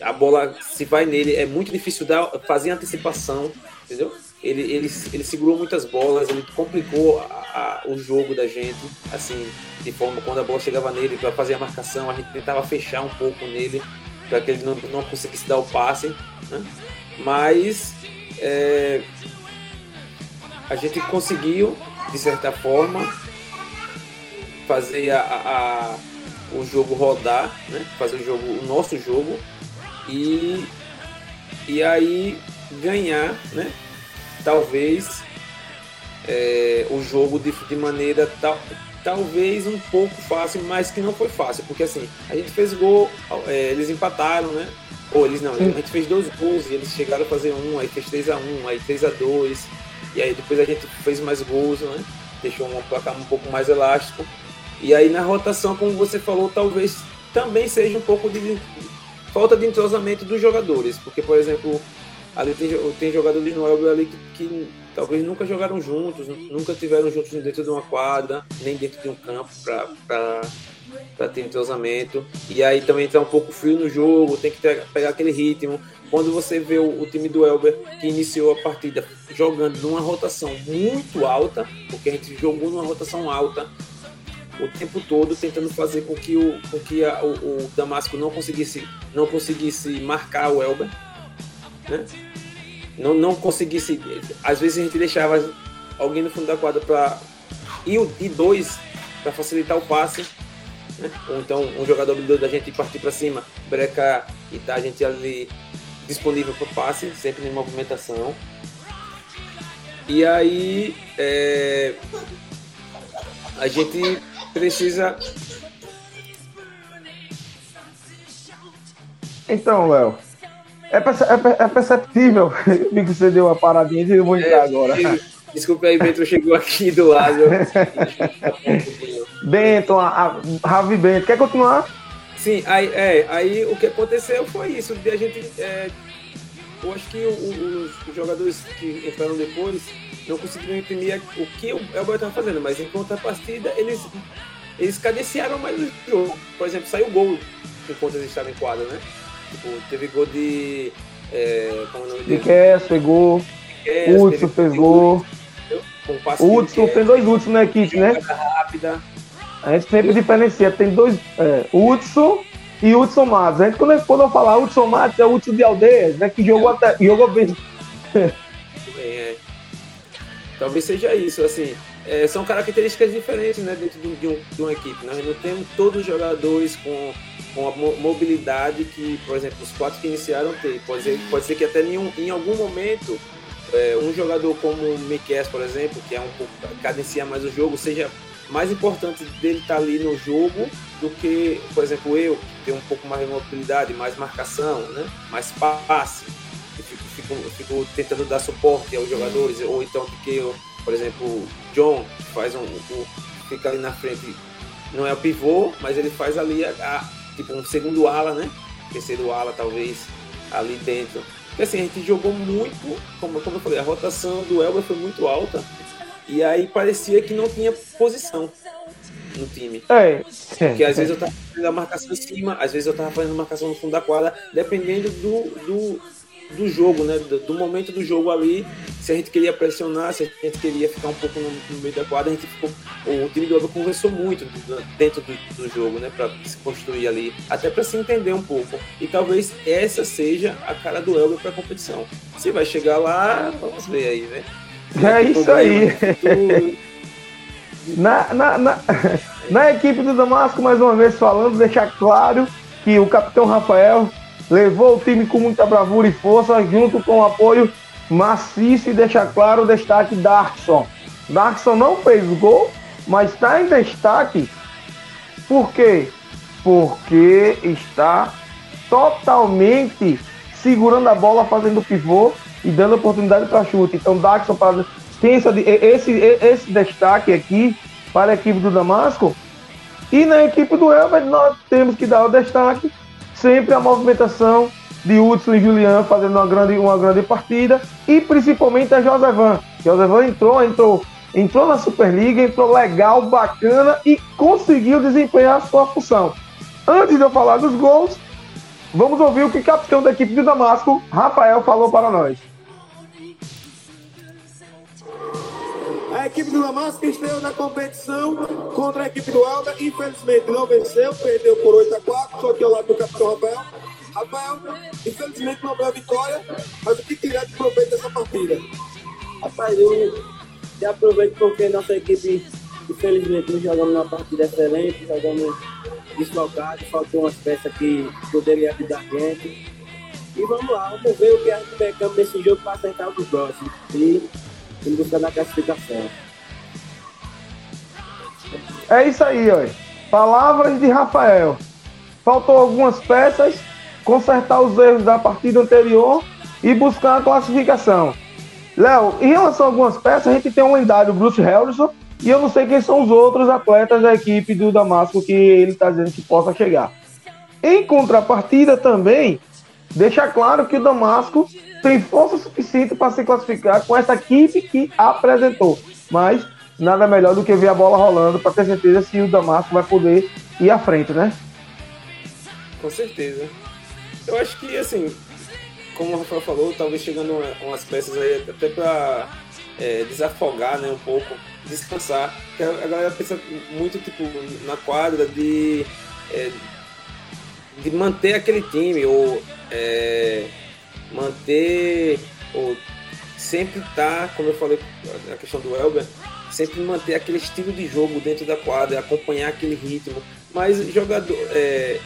A bola, se vai nele, é muito difícil dar, fazer antecipação, entendeu? Ele, ele, ele segurou muitas bolas, ele complicou a, a, o jogo da gente, assim, de forma quando a bola chegava nele para fazer a marcação, a gente tentava fechar um pouco nele para que ele não, não conseguisse dar o passe, né? mas é, a gente conseguiu, de certa forma, fazer a, a, o jogo rodar, né? fazer o jogo, o nosso jogo e, e aí ganhar, né? talvez é, o jogo de, de maneira tal, talvez um pouco fácil, mas que não foi fácil, porque assim, a gente fez gol, é, eles empataram, né? Ou eles não, a gente fez dois gols e eles chegaram a fazer um, aí fez 3 a 1 aí 3 a 2 e aí depois a gente fez mais gols, né? Deixou um placar um pouco mais elástico. E aí na rotação, como você falou, talvez também seja um pouco de falta de entrosamento dos jogadores, porque por exemplo, ali tem, tem jogadores no Elber ali que, que, talvez nunca jogaram juntos, nunca tiveram juntos dentro de uma quadra, nem dentro de um campo para ter entrosamento. E aí também está um pouco frio no jogo, tem que ter, pegar aquele ritmo. Quando você vê o, o, time do Elber que iniciou a partida jogando numa rotação muito alta, porque a gente jogou numa rotação alta o tempo todo tentando fazer com que o, com que a, o, o Damasco não conseguisse, não conseguisse marcar o Elber né? Não, não conseguisse. Às vezes a gente deixava alguém no fundo da quadra para ir de dois para facilitar o passe. Né? Ou então um jogador da gente partir para cima, brecar e tá a gente ali disponível para passe, sempre em movimentação. E aí é, a gente precisa. Então, Léo, é, é, é perceptível que você deu uma paradinha e eu vou entrar é, agora. Desculpa aí, Bento chegou aqui do lado. Bento, a, a, Ravi Bento, quer continuar? Sim, aí, é, aí o que aconteceu foi isso, de a gente. É, eu acho que o, o, os jogadores que entraram depois não conseguiram imprimir o que o Elber estava fazendo, mas em contrapartida eles, eles cadenciaram mais o jogo. Por exemplo, saiu gol enquanto eles estavam em quadra, né? Tipo, teve gol de. É, como é o nome dele? De Kess, pegou. Hudson fez gol. Hudson fez dois Hudson na equipe, né? Rápida. A gente sempre diferencia. Tem dois. É, Hudson e Hudson Matos. A gente, quando, quando eu falar Hudson Matos, é o Hudson de Aldeias, né? Que jogou, até, jogou bem. É. Talvez seja isso, assim. É, são características diferentes né, dentro de, um, de uma equipe. Nós não temos todos os jogadores com, com a mobilidade que, por exemplo, os quatro que iniciaram têm. Pode ser, pode ser que até em, em algum momento é, um jogador como o Miquel, por exemplo, que é um pouco cadencia mais o jogo, seja mais importante dele estar ali no jogo do que, por exemplo, eu, que tenho um pouco mais de mobilidade, mais marcação, né? mais passe, fico, fico, fico, tentando dar suporte aos jogadores, ou então que eu, por exemplo, John, faz um, um, fica ali na frente, não é o pivô, mas ele faz ali a, a, tipo um segundo ala, né? Terceiro ala, talvez, ali dentro. Porque assim, a gente jogou muito, como, como eu falei, a rotação do Elber foi muito alta. E aí parecia que não tinha posição no time. É. Porque às vezes eu tava fazendo a marcação em cima, às vezes eu tava fazendo a marcação no fundo da quadra, dependendo do, do, do jogo, né? Do, do, momento do jogo ali. Se a gente queria pressionar, se a gente queria ficar um pouco no, no meio da quadra, a gente ficou. O time do Elba conversou muito dentro do, do jogo, né? Para se construir ali, até para se entender um pouco. E talvez essa seja a cara do Elba para a competição. Se vai chegar lá, vamos ver aí, né? É isso aí. na, na, na, na equipe do Damasco, mais uma vez falando, deixar claro que o capitão Rafael levou o time com muita bravura e força, junto com o apoio maciço e deixar claro o destaque Darkson. Darkson não fez gol, mas está em destaque. Por quê? Porque está totalmente segurando a bola, fazendo pivô e dando oportunidade para chute. Então, Daxon tem essa, esse, esse destaque aqui para a equipe do Damasco. E na equipe do Elber, nós temos que dar o destaque sempre a movimentação de Hudson e Julian fazendo uma grande, uma grande partida e principalmente a Josevan. Josevan entrou, entrou, entrou na Superliga, entrou legal, bacana e conseguiu desempenhar a sua função. Antes de eu falar dos gols, vamos ouvir o que o capitão da equipe do Damasco, Rafael, falou para nós. Equipe do Damasco estreou na competição contra a equipe do Alda. Infelizmente não venceu, perdeu por 8 a 4 só que ao lado do capitão Rafael. Rafael, infelizmente não veio a vitória, mas o que tirar de proveito dessa partida? Rapaz, eu te aproveito porque nossa equipe, infelizmente, não jogamos uma partida excelente, jogamos desfalcado, faltou umas peças que poderiam ajudar a gente. E vamos lá, vamos ver o que a gente pecamos nesse jogo para acertar o próximo. E em busca da classificação. É isso aí, ó. Palavras de Rafael. Faltou algumas peças, consertar os erros da partida anterior e buscar a classificação. Léo, em relação a algumas peças, a gente tem um lendário Bruce Harrison e eu não sei quem são os outros atletas da equipe do Damasco que ele está dizendo que possa chegar. Em contrapartida também, deixa claro que o Damasco tem força suficiente para se classificar com essa equipe que apresentou. Mas nada melhor do que ver a bola rolando para ter certeza se o Damasco vai poder ir à frente, né? Com certeza. Eu acho que, assim, como o Rafael falou, talvez chegando umas peças aí até para é, desafogar né, um pouco, descansar. A galera pensa muito tipo, na quadra de, é, de manter aquele time, ou é, manter, ou sempre estar, tá, como eu falei na questão do Elber, sempre manter aquele estilo de jogo dentro da quadra, acompanhar aquele ritmo. Mas jogador, é,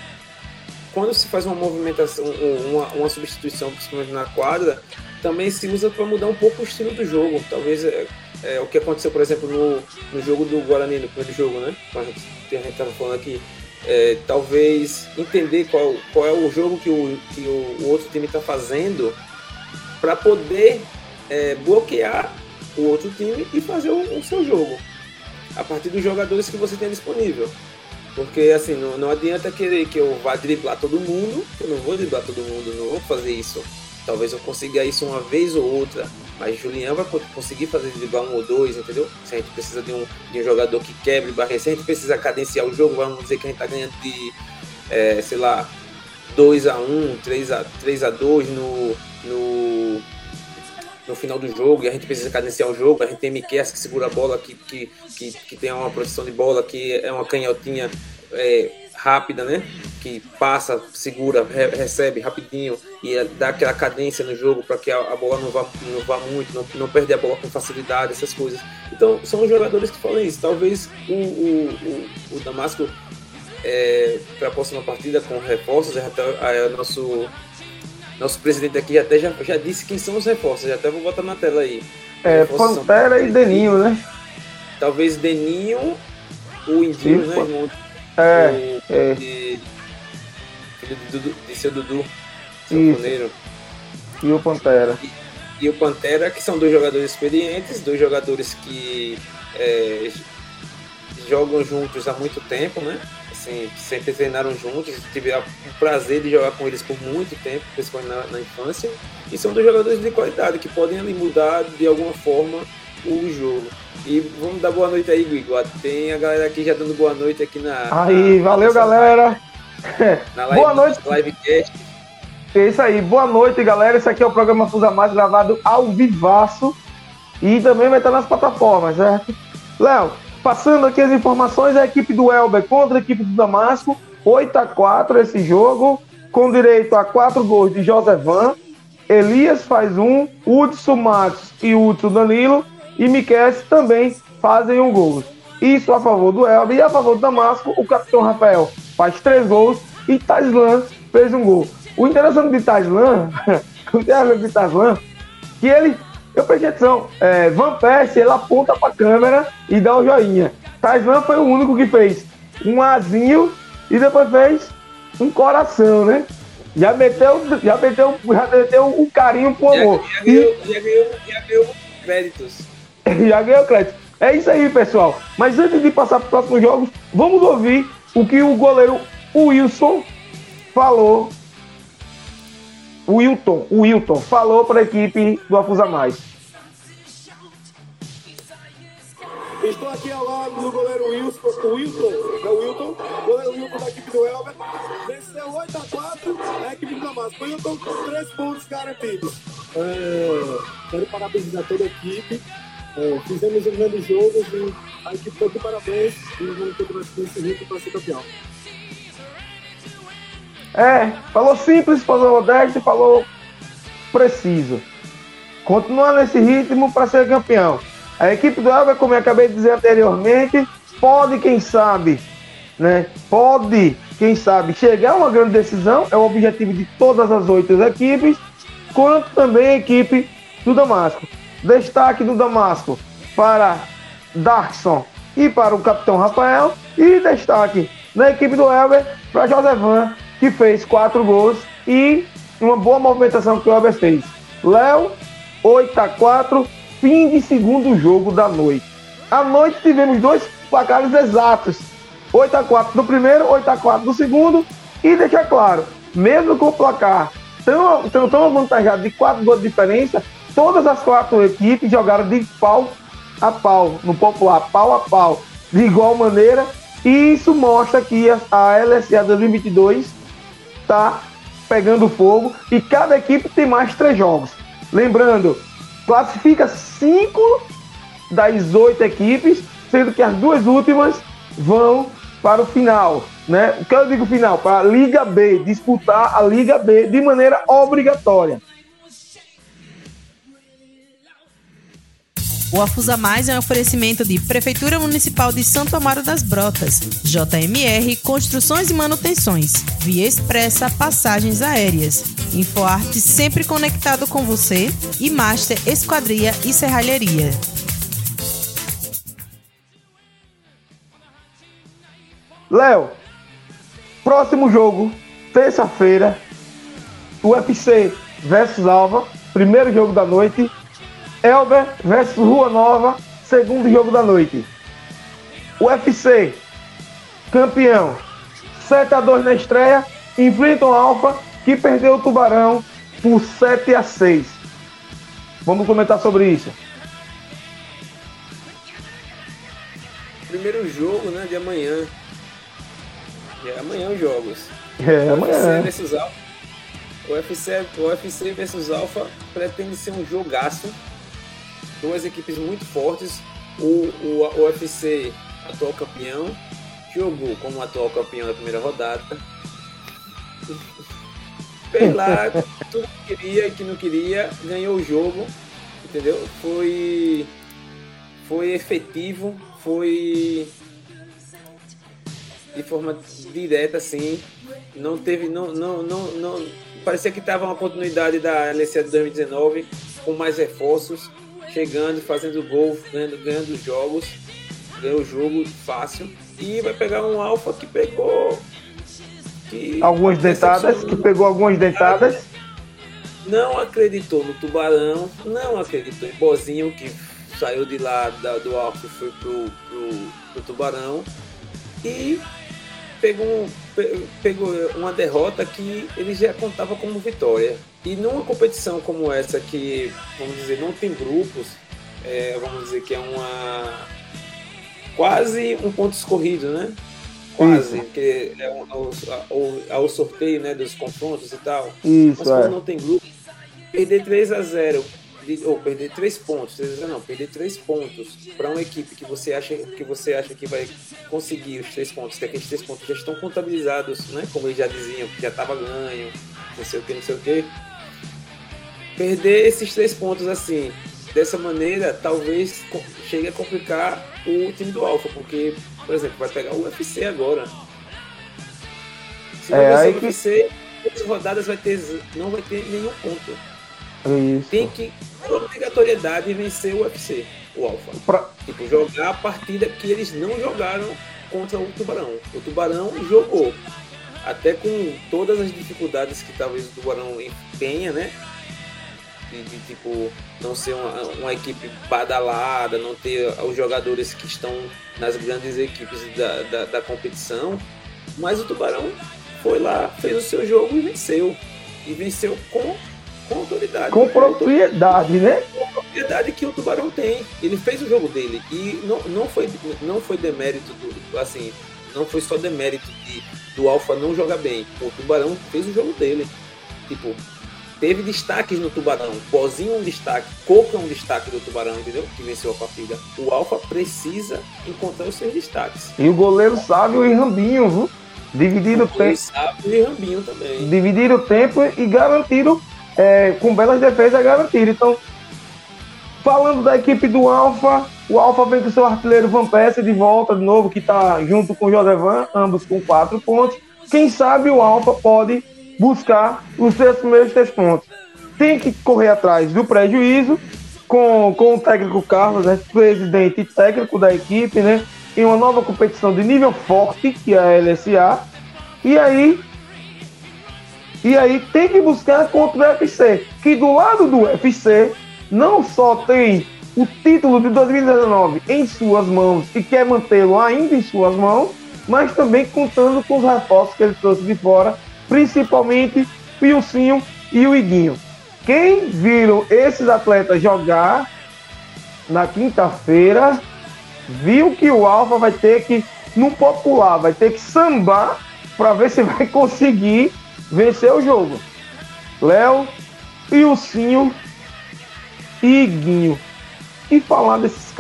quando se faz uma movimentação, uma, uma substituição, principalmente na quadra, também se usa para mudar um pouco o estilo do jogo. Talvez é, é, o que aconteceu, por exemplo, no, no jogo do Guarani, no primeiro jogo, né? A gente estava falando aqui é, talvez entender qual, qual é o jogo que o, que o, outro time está fazendo para poder é, bloquear o outro time e fazer o, o, seu jogo a partir dos jogadores que você tem disponível. Porque assim, não, não adianta querer que eu vá driblar todo mundo, eu não vou driblar todo mundo, não vou fazer isso. Talvez eu consiga isso uma vez ou outra, mas Julian vai conseguir fazer driblar um ou dois, entendeu? Se a gente precisa de um, de um jogador que quebre barreira, se a gente precisa cadenciar o jogo, vamos dizer que a gente tá ganhando de, é, sei lá, 2 a 1 3 a 3 a 2 no, no no final do jogo e a gente precisa cadenciar o jogo. A gente tem Miquel que segura a bola, que, que, que, que tem uma posição de bola, que é uma canhotinha é, rápida, né? Que passa, segura, re recebe rapidinho e é, dá aquela cadência no jogo para que a, a, bola não vá, não vá muito, não, não perder a bola com facilidade, essas coisas. Então, são os jogadores que falam isso. Talvez o, o, o, o Damasco, é, para a próxima partida, com reforços, até, é, nosso nosso presidente aqui até já, já disse quem são os reforços, já até vou botar na tela aí. É, Pantera e Deninho, né? Talvez Deninho, o Indinho, né, irmão? É, o, é. De, filho de, Dudu, de seu Dudu, seu E o Pantera. E, e, o Pantera, que são dois jogadores experientes, dois jogadores que é, jogam juntos há muito tempo, né? assim, sempre treinaram juntos, tiveram o prazer de jogar com eles por muito tempo, principalmente na, na infância, e são dois jogadores de qualidade que podem ali mudar de alguma forma o jogo. E vamos dar boa noite aí, Guigo. Tem a galera aqui já dando boa noite aqui na. Aí, na, valeu, na galera. Na live, boa noite. Livecast. É isso aí, boa noite, galera. Esse aqui é o programa Fusa Mais gravado ao vivaço e também vai estar nas plataformas, certo? Léo, Passando aqui as informações, a equipe do Elber contra a equipe do Damasco, 8 a 4 esse jogo, com direito a quatro gols de Josevan, Elias faz um, Hudson Matos e Hudson Danilo, e Miquel também fazem um gol. Isso a favor do Elber e a favor do Damasco, o capitão Rafael faz três gols e Taslan fez um gol. O interessante de Taslan, o interessante de Taslan, que ele eu prestei atenção. É, Van Persie, ele aponta pra câmera e dá o um joinha. Tarzan foi o único que fez um azinho e depois fez um coração, né? Já meteu, já meteu, já meteu um carinho pro amor. Já, já, ganhou, e... já, ganhou, já ganhou créditos. já ganhou crédito. É isso aí, pessoal. Mas antes de passar para os próximos jogos, vamos ouvir o que o goleiro Wilson falou Wilton, Wilton falou para a equipe do Afusa Mais. Estou aqui ao lado do goleiro Wilson, o Wilton, é o Wilton, goleiro Wilton da equipe do Elber. Venceu 8 a 4 a equipe do Damasco. Wilton com 3 pontos garantidos. É, quero parabenizar toda a equipe. É, fizemos um grande jogo e a equipe está de parabéns e vamos continuar esse ritmo para ser campeão. É, falou simples, falou modesto e falou preciso. Continuar nesse ritmo para ser campeão. A equipe do Elber, como eu acabei de dizer anteriormente, pode, quem sabe, né? Pode, quem sabe, chegar a uma grande decisão, é o objetivo de todas as oito equipes, quanto também a equipe do Damasco. Destaque do Damasco para Darkson e para o capitão Rafael, e destaque na equipe do Elber para Josevan que fez quatro gols e uma boa movimentação que o Elber fez. Léo, 8 a 4 fim de segundo jogo da noite. À noite tivemos dois placares exatos. 8 a 4 do primeiro, 8 a 4 do segundo. E deixa claro, mesmo com o placar tão, tão, tão avantajado de 4 gols de diferença, todas as quatro equipes jogaram de pau a pau, no popular, pau a pau, de igual maneira. E isso mostra que a, a LSA 2022 está pegando fogo e cada equipe tem mais três jogos. Lembrando, classifica cinco das oito equipes, sendo que as duas últimas vão para o final, né? O que eu digo final? Para a Liga B, disputar a Liga B de maneira obrigatória. O Afusa Mais é um oferecimento de Prefeitura Municipal de Santo Amaro das Brotas, JMR Construções e Manutenções, Via Expressa Passagens Aéreas, InfoArte sempre conectado com você e Master Esquadria e Serralheria. Léo, próximo jogo, terça-feira, UFC versus Alva, primeiro jogo da noite, Elber versus Rua Nova, segundo jogo da noite. UFC, campeão, 7 a 2 na estreia, enfrentam Alfa, que perdeu o Tubarão por 7 a 6. Vamos comentar sobre isso. Primeiro jogo, né, de amanhã. É amanhã os jogos. É, amanhã. versus Alfa. O UFC, o UFC versus Alpha pretende ser um jogaço. Duas equipes muito fortes. O, o, o UFC, atual campeão, jogou como atual campeão da primeira rodada. Fez lá tudo que queria e que não queria, ganhou o jogo, entendeu? Foi, foi efetivo, foi de forma direta assim, não teve, não, não, não, não parecia que estava uma continuidade da LCA de 2019 com mais reforços, chegando, fazendo gol, ganhando, ganhando jogos, ganhou o jogo fácil e vai pegar um Alfa que pegou que algumas dentadas, que pegou algumas dentadas. Não acreditou no Tubarão, não acreditou em Bozinho, que saiu de lá da, do Alfa e foi pro, pro, pro Tubarão. E pegou, pegou uma derrota que ele já contava como vitória. E numa competição como essa, que, vamos dizer, não tem grupos, é, vamos dizer que é uma. quase um ponto escorrido, né? Quase, porque é o, o, sorteio né, dos confrontos e tal. Isso, Mas quando é. não tem grupo, perder 3 a 0 ou perder 3 pontos, 3 a 0 não, perder 3 pontos para uma equipe que você acha que você acha que vai conseguir os 3 pontos, que aqueles 3 pontos já estão contabilizados, né? Como eles já diziam, que já estava ganho, não sei o que, não sei o que. Perder esses 3 pontos assim, dessa maneira, talvez chegue a complicar o time do Alfa, porque por exemplo, vai pegar o UFC agora. Se é, aí o UFC, que... rodadas vai ter, não vai ter nenhum ponto. Isso. Tem que, obrigatoriedade, vencer o UFC, o Alpha. Pra... Tipo, jogar a partida que eles não jogaram contra o Tubarão. O Tubarão jogou. Até com todas as dificuldades que talvez o Tubarão tenha, né? de, de, tipo não ser uma, uma, equipe badalada, não ter os jogadores que estão nas grandes equipes da, da, da, competição, mas o Tubarão foi lá, fez o seu jogo e venceu. E venceu com, com autoridade. Com propriedade, né? Com propriedade que o Tubarão tem. Ele fez o jogo dele. E não, não, foi, não foi demérito do. Assim, não foi só demérito de, do Alfa não jogar bem. O Tubarão fez o jogo dele. Tipo, teve destaques no Tubarão. Pozinho é um destaque, Coco é um destaque do Tubarão, entendeu? Que venceu a partida. O Alfa precisa encontrar os seus destaques. E o goleiro Sávio e Rambinho, viu? Dividiram o tempo. Sávio e Rambinho também. Dividiram o tempo e garantiram, é, com belas defesas, garantiram. Então, falando da equipe do Alfa, o Alfa vem com seu artilheiro Van Persie de volta de novo, que está junto com o Josevan, ambos com quatro pontos. Quem sabe o Alfa pode buscar os seus primeiros três pontos. Tem que correr atrás do prejuízo com, com o técnico Carlos, né, presidente e técnico da equipe, né, em uma nova competição de nível forte, que é a LSA. E aí, e aí tem que buscar contra o UFC, que do lado do UFC não só tem o título de 2019 em suas mãos e quer mantê-lo ainda em suas mãos, mas também contando com os reforços que ele trouxe de fora principalmente o Wilsinho e o Iguinho. Quem viram esses atletas jogar na quinta-feira, viu que o Alfa vai ter que, no popular, vai ter que sambar para ver se vai conseguir vencer o jogo. Léo, Wilsinho e Iguinho. E falar desses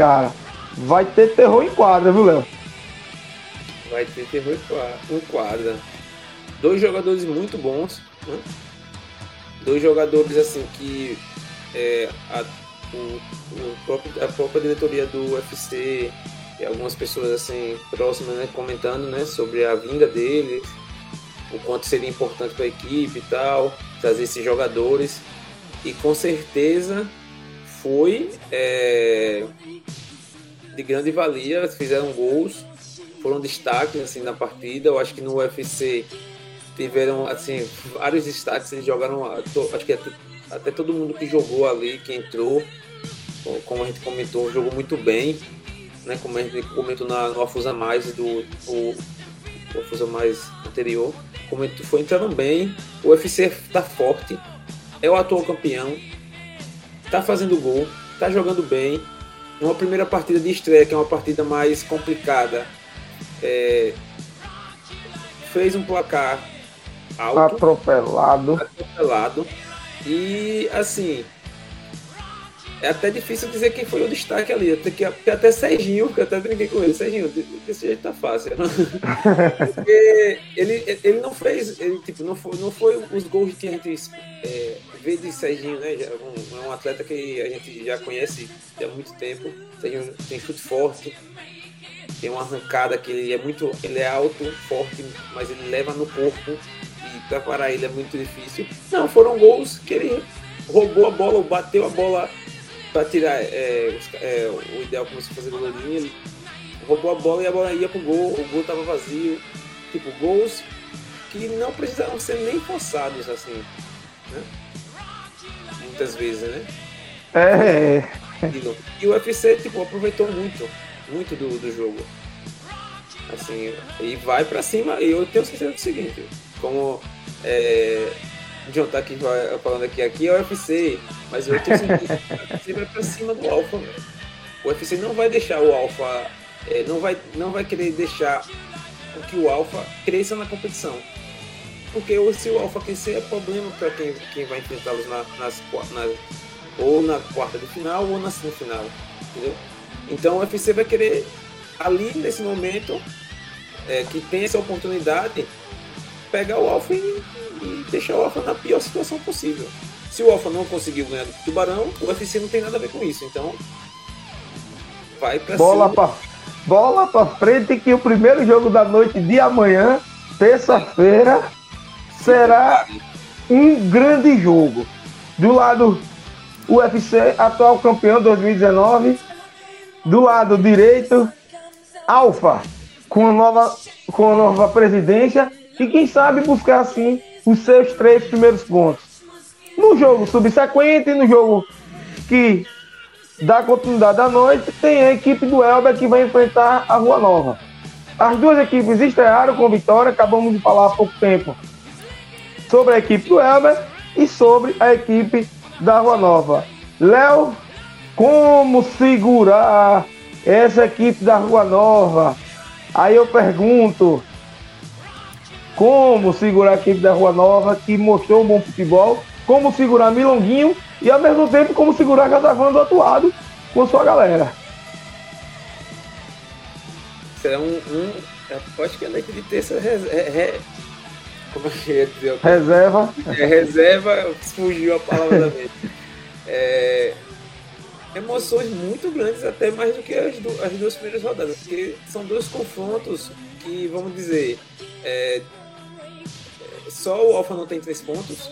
vai ter terror em quadra, viu, Léo? Vai ter terror em quadra dois jogadores muito bons, né? dois jogadores assim que é, a, o, o próprio, a própria diretoria do UFC e algumas pessoas assim próximas né, comentando né, sobre a vinda deles, o quanto seria importante para a equipe e tal, trazer esses jogadores e com certeza foi é, de grande valia, fizeram gols, foram destaques assim na partida. Eu acho que no UFC tiveram assim vários destaques, eles jogaram, acho que até, até, todo mundo que jogou ali, que entrou, como a gente comentou, jogou muito bem, né? Como a gente comentou na, no Afusa Mais do o, o Afusa Mais anterior, comentou, foi entrando bem, o UFC tá forte, é o atual campeão, tá fazendo gol, tá jogando bem. Uma primeira partida de estreia, que é uma partida mais complicada, é, fez um placar alto. Atropelado. Atropelado. E assim, é até difícil dizer quem foi o destaque ali. Até, que, até Serginho, que eu até brinquei com ele. Serginho, desse jeito tá fácil. Porque ele, ele não fez, ele, tipo, não foi, não foi os gols que a gente é, vê de Serginho, né? É um, um, atleta que a gente já conhece há muito tempo. Serginho tem chute forte, tem uma arrancada que ele é muito. Ele é alto, forte, mas ele leva no corpo. E para parar ele é muito difícil. Não, foram gols que ele roubou a bola, bateu a bola para tirar é, é, o ideal começou a fazer goleirinho, ele roubou a bola e a bola ia pro gol, o gol tava vazio. Tipo, gols que não precisavam ser nem forçados assim, né? Muitas vezes, né? É. E o UFC, tipo, aproveitou muito, muito do, do jogo. Assim, e vai para cima, e eu tenho certeza do seguinte, como é, John tá aqui falando aqui, aqui é o UFC, mas eu tô sentindo que vai pra cima do Alpha, velho. O UFC não vai deixar o Alpha, é, não, vai, não vai querer deixar que o Alpha cresça na competição. Porque se o Alpha crescer é problema para quem, quem vai enfrentá-los na, nas, ou na quarta de final ou na semifinal, entendeu? Então o UFC vai querer, ali nesse momento, é, que tem essa oportunidade, pegar o Alpha e e deixar o Alfa na pior situação possível. Se o Alfa não conseguiu ganhar do Tubarão, o UFC não tem nada a ver com isso. Então, vai pra bola cima. Pra, bola pra frente que o primeiro jogo da noite de amanhã, terça-feira, será um grande jogo. Do lado UFC, atual campeão 2019. Do lado direito, Alfa, com a nova, com a nova presidência. E quem sabe buscar assim os seus três primeiros pontos. No jogo subsequente, no jogo que dá continuidade à noite, tem a equipe do Elber que vai enfrentar a Rua Nova. As duas equipes estrearam com vitória, acabamos de falar há pouco tempo sobre a equipe do Elber e sobre a equipe da Rua Nova. Léo, como segurar essa equipe da Rua Nova? Aí eu pergunto, como segurar a equipe da Rua Nova, que mostrou um bom futebol, como segurar Milonguinho e ao mesmo tempo como segurar Casavão do atuado com sua galera. Será um. um acho que a noite de terça é, como é que ia dizer? Reserva. É, reserva, fugiu a palavra da mente. É, emoções muito grandes, até mais do que as, do, as duas primeiras rodadas, porque são dois confrontos que, vamos dizer, é, só o Alfa não tem três pontos.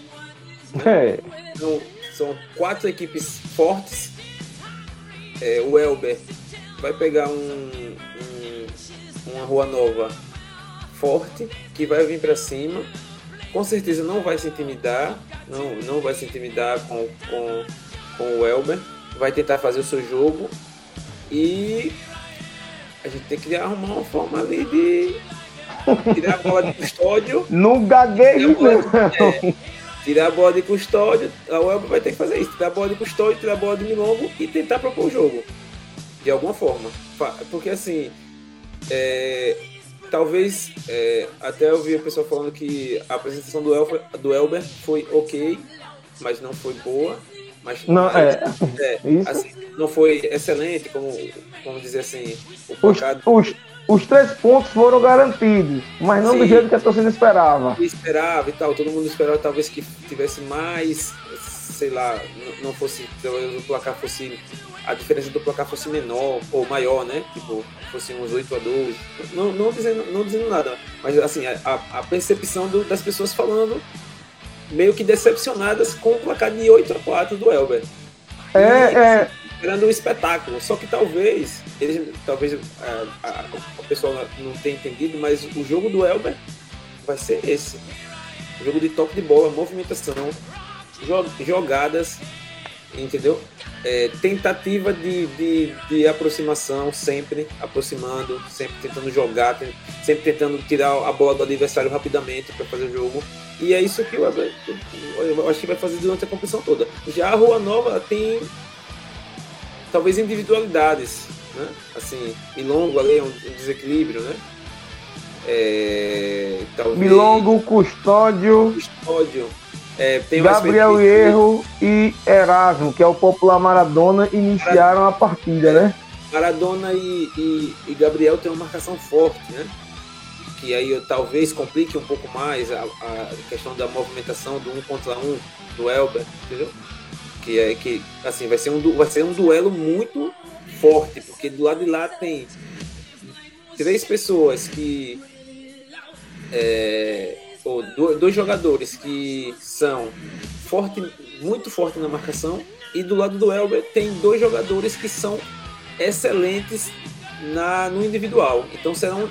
Né? É. Então, são quatro equipes fortes. É, o Elber vai pegar um, um, uma rua nova forte que vai vir para cima. Com certeza não vai se intimidar, não, não vai se intimidar com, com, com o Elber. Vai tentar fazer o seu jogo e a gente tem que arrumar uma forma ali de tirar a bola de custódio. Não gaguejo, é, tirar a bola de custódio, a Elba vai ter que fazer isso, tirar a bola de custódio, tirar a bola de Milongo e tentar propor o jogo. De alguma forma. Porque assim, é, talvez é, até eu vi o pessoal falando que a apresentação do, Elfer, do Elber foi ok, mas não foi boa. Mas não, é, é, assim, não foi excelente, como, como dizer assim, o os os três pontos foram garantidos, mas não Sim. do jeito que a torcida esperava. Esperava e tal, todo mundo esperava talvez que tivesse mais, sei lá, não fosse, talvez o placar fosse, a diferença do placar fosse menor ou maior, né? Tipo, fosse uns 8 a 2 não, não, dizendo, não dizendo nada, mas assim, a, a percepção do, das pessoas falando meio que decepcionadas com o placar de 8 a 4 do Elber. É, e, é. Esperando um espetáculo, só que talvez, eles, talvez a, a, o pessoal não tenha entendido, mas o jogo do Elber vai ser esse. O jogo de toque de bola, movimentação, jogadas, entendeu? É, tentativa de, de, de, aproximação, sempre aproximando, sempre tentando jogar, sempre tentando tirar a bola do adversário rapidamente para fazer o jogo. E é isso que eu, eu acho que vai fazer durante a competição toda. Já a Rua Nova tem talvez individualidades, né? Assim, Milongo ali é um, um desequilíbrio, né? É, talvez, Milongo, Custódio, Custódio. É, Gabriel Hierro e Erasmo, que é o popular Maradona, iniciaram a partida, né? Maradona e, e, e Gabriel tem uma marcação forte, né? Que aí eu, talvez complique um pouco mais a, a questão da movimentação do um contra um do Elber, entendeu? Que é que assim vai ser um vai ser um duelo muito forte, porque do lado de lá tem três pessoas que é, ou do- dois jogadores que são forte, muito forte na marcação e do lado do Elber tem dois jogadores que são excelentes na, no individual. Então serão,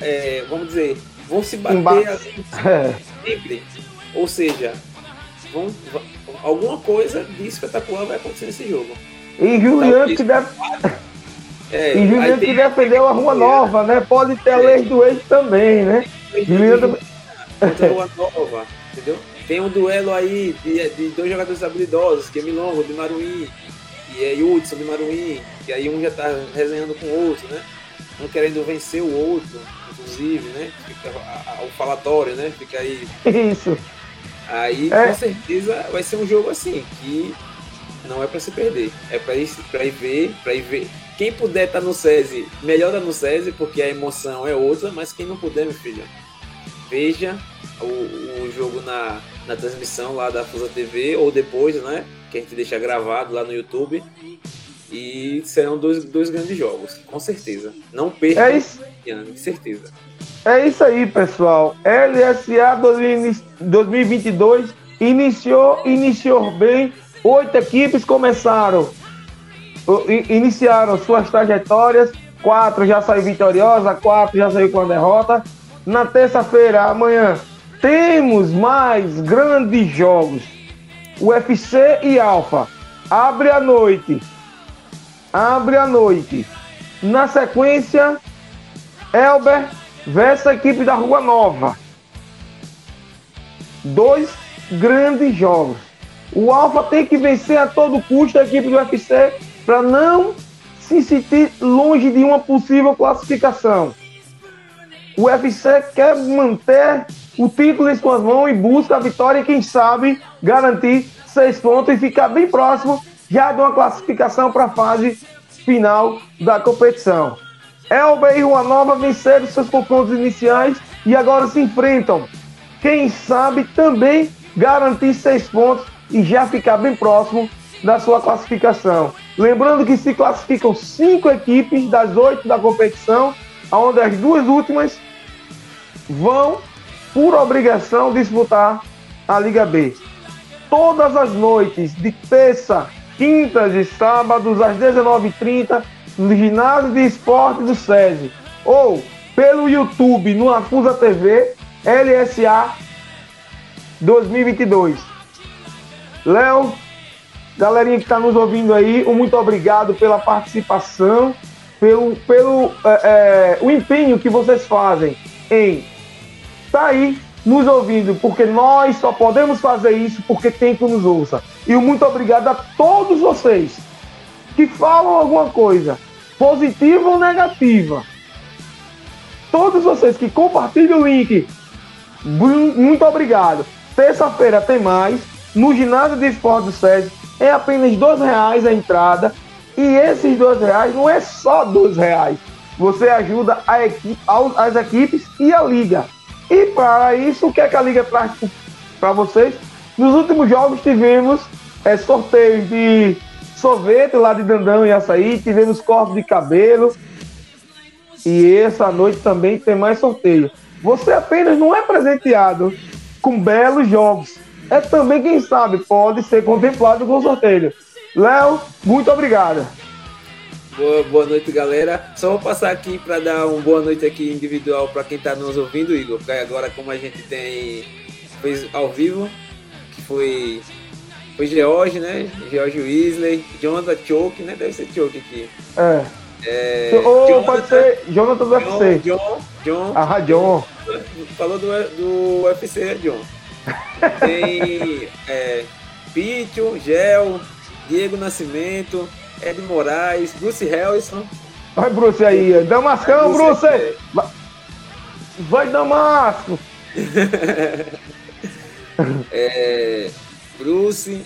é, vamos dizer, vão se bater É. sempre. Ou seja, vão, va- alguma coisa de espetacular vai acontecer nesse jogo. E Juliano que deve, É, e Juliano que tem- defendeu a Rua Nova, né? Pode ter a lei do ex também, né? Juliano Rua Nova, entendeu? Tem um duelo aí de, de dois jogadores habilidosos, que é Milongo de Maruim e é Hudson de Maruim, que aí um já tá resenhando com o outro, né? Um querendo vencer o outro, inclusive, né? Fica a- a- o falatório, né? Fica aí. Isso. Aí É. com certeza vai ser um jogo assim, que não é pra se perder. É pra ir, pra ir ver, pra ir ver. Quem puder estar no SESI, melhor tá no SESI, porque a emoção é outra, mas quem não puder, meu filho, veja o, o jogo na, na transmissão lá da Fusa TV ou depois, né? Que a gente deixa gravado lá no YouTube. E serão dois, dois grandes jogos, com certeza. Não percam, É isso. certeza. É isso aí, pessoal. LSA 2022 iniciou, iniciou bem. Oito equipes começaram, iniciaram suas trajetórias. Quatro já saiu vitoriosa, quatro já saiu com a derrota. Na terça-feira, amanhã, temos mais grandes jogos. UFC e Alfa. Abre a noite. Abre a noite. Na sequência, Elber versus a equipe da Rua Nova. Dois grandes jogos. O Alfa tem que vencer a todo custo a equipe do UFC para não se sentir longe de uma possível classificação. O UFC quer manter o título em suas mãos e busca a vitória e, quem sabe, garantir seis pontos e ficar bem próximo já de uma classificação para a fase final da competição. Elber e Rua Nova venceram seus confrontos iniciais e agora se enfrentam. Quem sabe também garantir seis pontos e já ficar bem próximo da sua classificação. Lembrando que se classificam cinco equipes das oito da competição, onde as duas últimas vão, por obrigação, disputar a Liga B. Todas as noites, de terça, quintas e sábados, às 19h30, no ginásio de esporte do SESI, ou pelo YouTube, no Afusa TV, LSA 2022. Léo, galerinha que está nos ouvindo aí, um muito obrigado pela participação, pelo, pelo é, é, o empenho que vocês fazem em tá aí nos ouvindo, porque nós só podemos fazer isso porque tem que nos ouça. E um muito obrigado a todos vocês que falam alguma coisa, positiva ou negativa. Todos vocês que compartilham o link, mu- muito obrigado. Terça-feira tem mais. No ginásio de esporte do SESI é apenas dois reais a entrada. E esses dois reais não é só dois reais. Você ajuda a equipe, as equipes e a liga. E para isso, o que, é que a liga traz para vocês? Nos últimos jogos tivemos é, sorteios de sorvete lá de Dandão e Açaí, tivemos corte de cabelo. E essa noite também tem mais sorteio. Você apenas não é presenteado com belos jogos. É também, quem sabe, pode ser contemplado com sorteio. Léo, muito obrigado. Boa, boa noite, galera. Só vou passar aqui para dar uma boa noite aqui individual para quem está nos ouvindo, Igor. Porque agora, como a gente tem fez ao vivo, que foi foi George, né? George Weasley, Jonathan Choke, né? Deve ser Choke aqui. É. É, Ou Jonathan- pode ser Jonathan do John, UFC. John, John, Ah, John. falou do, do UFC, é John. Tem é, Pitio, Gel, Diego Nascimento, Ed Moraes, Bruce Harrison, Vai, Bruce aí. Damascão, Bruce! Vai, vai Damasco! é, Bruce,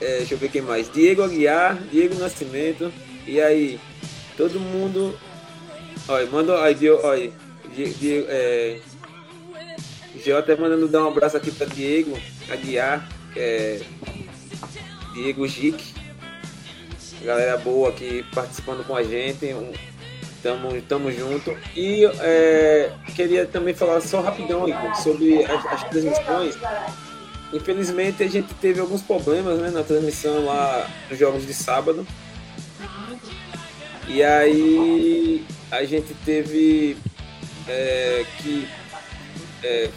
é, deixa eu ver quem mais. Diego Aguiar, Diego Nascimento. E aí, todo mundo. Olha, manda. Olha, olha Diego, é, Jota mandando dar um abraço aqui para Diego Aguiar, é Diego Gic. Galera boa aqui participando com a gente. Um, Tamo, tamo junto. E é, queria também falar só rapidão sobre as, as, transmissões. Infelizmente a gente teve alguns problemas né, na transmissão lá dos jogos de sábado. E aí a gente teve é, que. É,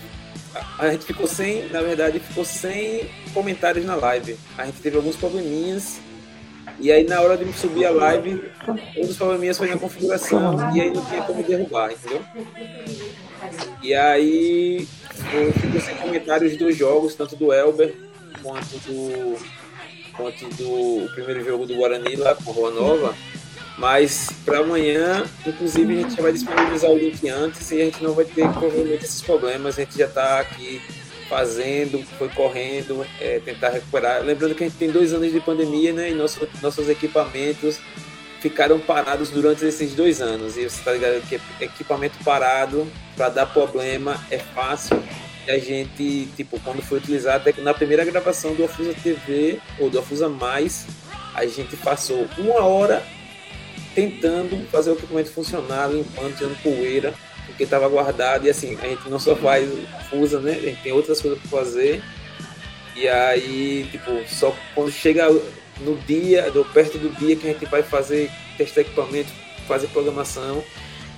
a, a gente ficou sem, na verdade, ficou sem comentários na live. A gente teve alguns probleminhas e aí na hora de subir a live, um dos probleminhas foi na configuração e aí não tinha como derrubar, entendeu? E aí ficou sem comentários dos jogos, tanto do Elber quanto do quanto do primeiro jogo do Guarani lá com Rua Nova. Mas para amanhã, inclusive, a gente já vai disponibilizar o link antes e a gente não vai ter provavelmente esses problemas. A gente já está aqui fazendo, foi correndo, é, tentar recuperar. Lembrando que a gente tem dois anos de pandemia, né? E nosso, nossos equipamentos ficaram parados durante esses dois anos. E você tá ligado que equipamento parado para dar problema é fácil. E a gente, tipo, quando foi utilizado, na primeira gravação do Afusa TV ou do Afusa Mais, a gente passou uma hora tentando fazer o equipamento funcionar, limpando, tirando poeira porque estava guardado e assim, a gente não só faz fusa, né? A gente tem outras coisas para fazer. E aí, tipo, só quando chega no dia, perto do dia que a gente vai fazer, testar equipamento, fazer programação,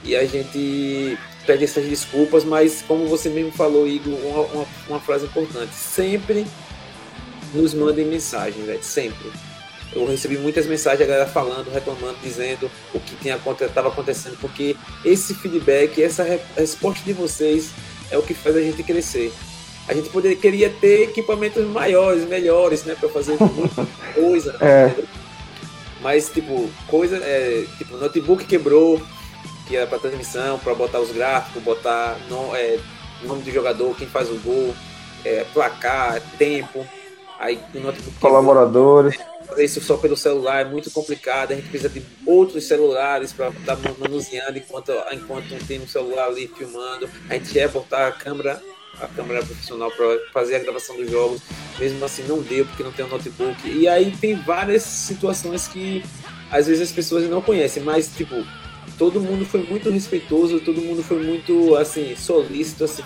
e a gente pede essas desculpas, mas como você mesmo falou, Igor, uma, uma, uma frase importante, sempre nos mandem mensagem, velho, sempre eu recebi muitas mensagens a galera falando, reclamando, dizendo o que estava acontecendo, porque esse feedback, essa resposta de vocês é o que faz a gente crescer. A gente poderia, queria ter equipamentos maiores, melhores, né, para fazer muita coisa. É. Mas, tipo, coisa, é, tipo, notebook quebrou, que era para transmissão, para botar os gráficos, botar no, é, nome do jogador, quem faz o gol, é, placar, tempo. Aí o notebook Colaboradores. Quebrou, fazer isso só pelo celular é muito complicado. A gente precisa de outros celulares para estar manuseando enquanto, enquanto tem um celular ali filmando. A gente quer botar a câmera, a câmera profissional para fazer a gravação dos jogos. Mesmo assim, não deu porque não tem um notebook. E aí tem várias situações que às vezes as pessoas não conhecem, mas tipo. Todo mundo foi muito respeitoso, todo mundo foi muito assim solícito, assim,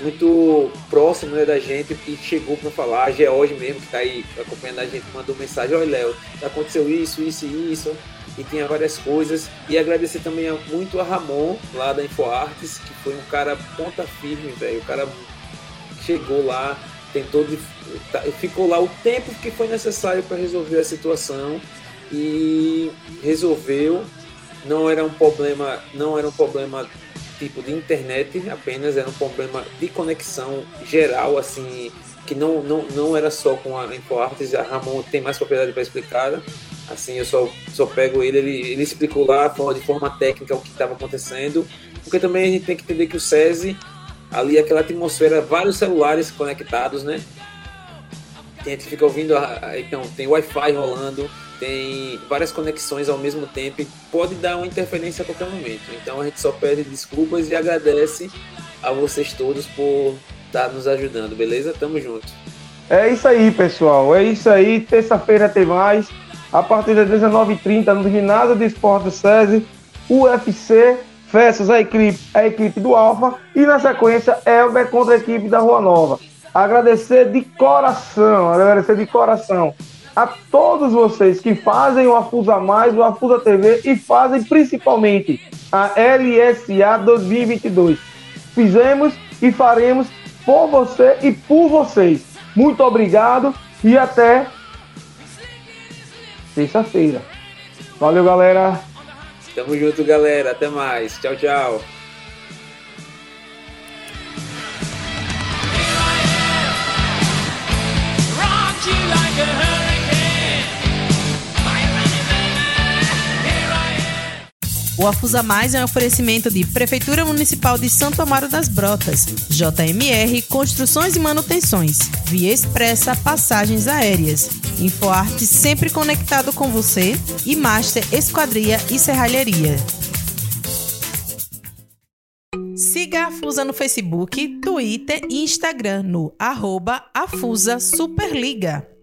muito próximo né, da gente e chegou para falar. A George mesmo, que está aí acompanhando a gente, mandou mensagem: Olha, Léo, aconteceu isso, isso e isso. E tinha várias coisas. E agradecer também muito a Ramon, lá da InfoArtes, que foi um cara ponta firme, velho. O cara chegou lá, tentou, tá, ficou lá o tempo que foi necessário para resolver a situação e resolveu. Não era um problema, não era um problema tipo de internet apenas, era um problema de conexão geral, assim, que não, não, não era só com a InfoArtes, a Ramon tem mais propriedade para explicar, assim, eu só, só pego ele, ele, ele explicou lá de forma técnica o que estava acontecendo, porque também a gente tem que entender que o SESI, ali aquela atmosfera, vários celulares conectados, né, a gente fica ouvindo, então tem Wi-Fi rolando, tem várias conexões ao mesmo tempo e pode dar uma interferência a qualquer momento. Então a gente só pede desculpas e agradece a vocês todos por estar nos ajudando, beleza? Tamo junto. É isso aí, pessoal. É isso aí. Terça-feira tem mais. A partir das 19h30 no ginásio de esporte SESI, UFC versus a equipe, a equipe do Alfa e na sequência Elber contra a equipe da Rua Nova. Agradecer de coração, agradecer de coração a todos vocês que fazem o Afusa Mais, o Afusa TV e fazem principalmente a LSA 2022. Fizemos e faremos por você e por vocês. Muito obrigado e até sexta-feira. Valeu, galera. Tamo junto, galera. Até mais. Tchau, tchau. O Afusa Mais é um oferecimento de Prefeitura Municipal de Santo Amaro das Brotas, JMR Construções e Manutenções, Via Expressa Passagens Aéreas, InfoArte sempre conectado com você e Master Esquadria e Serralheria. Siga a Afusa no Facebook, Twitter e Instagram no arroba Afusa Superliga.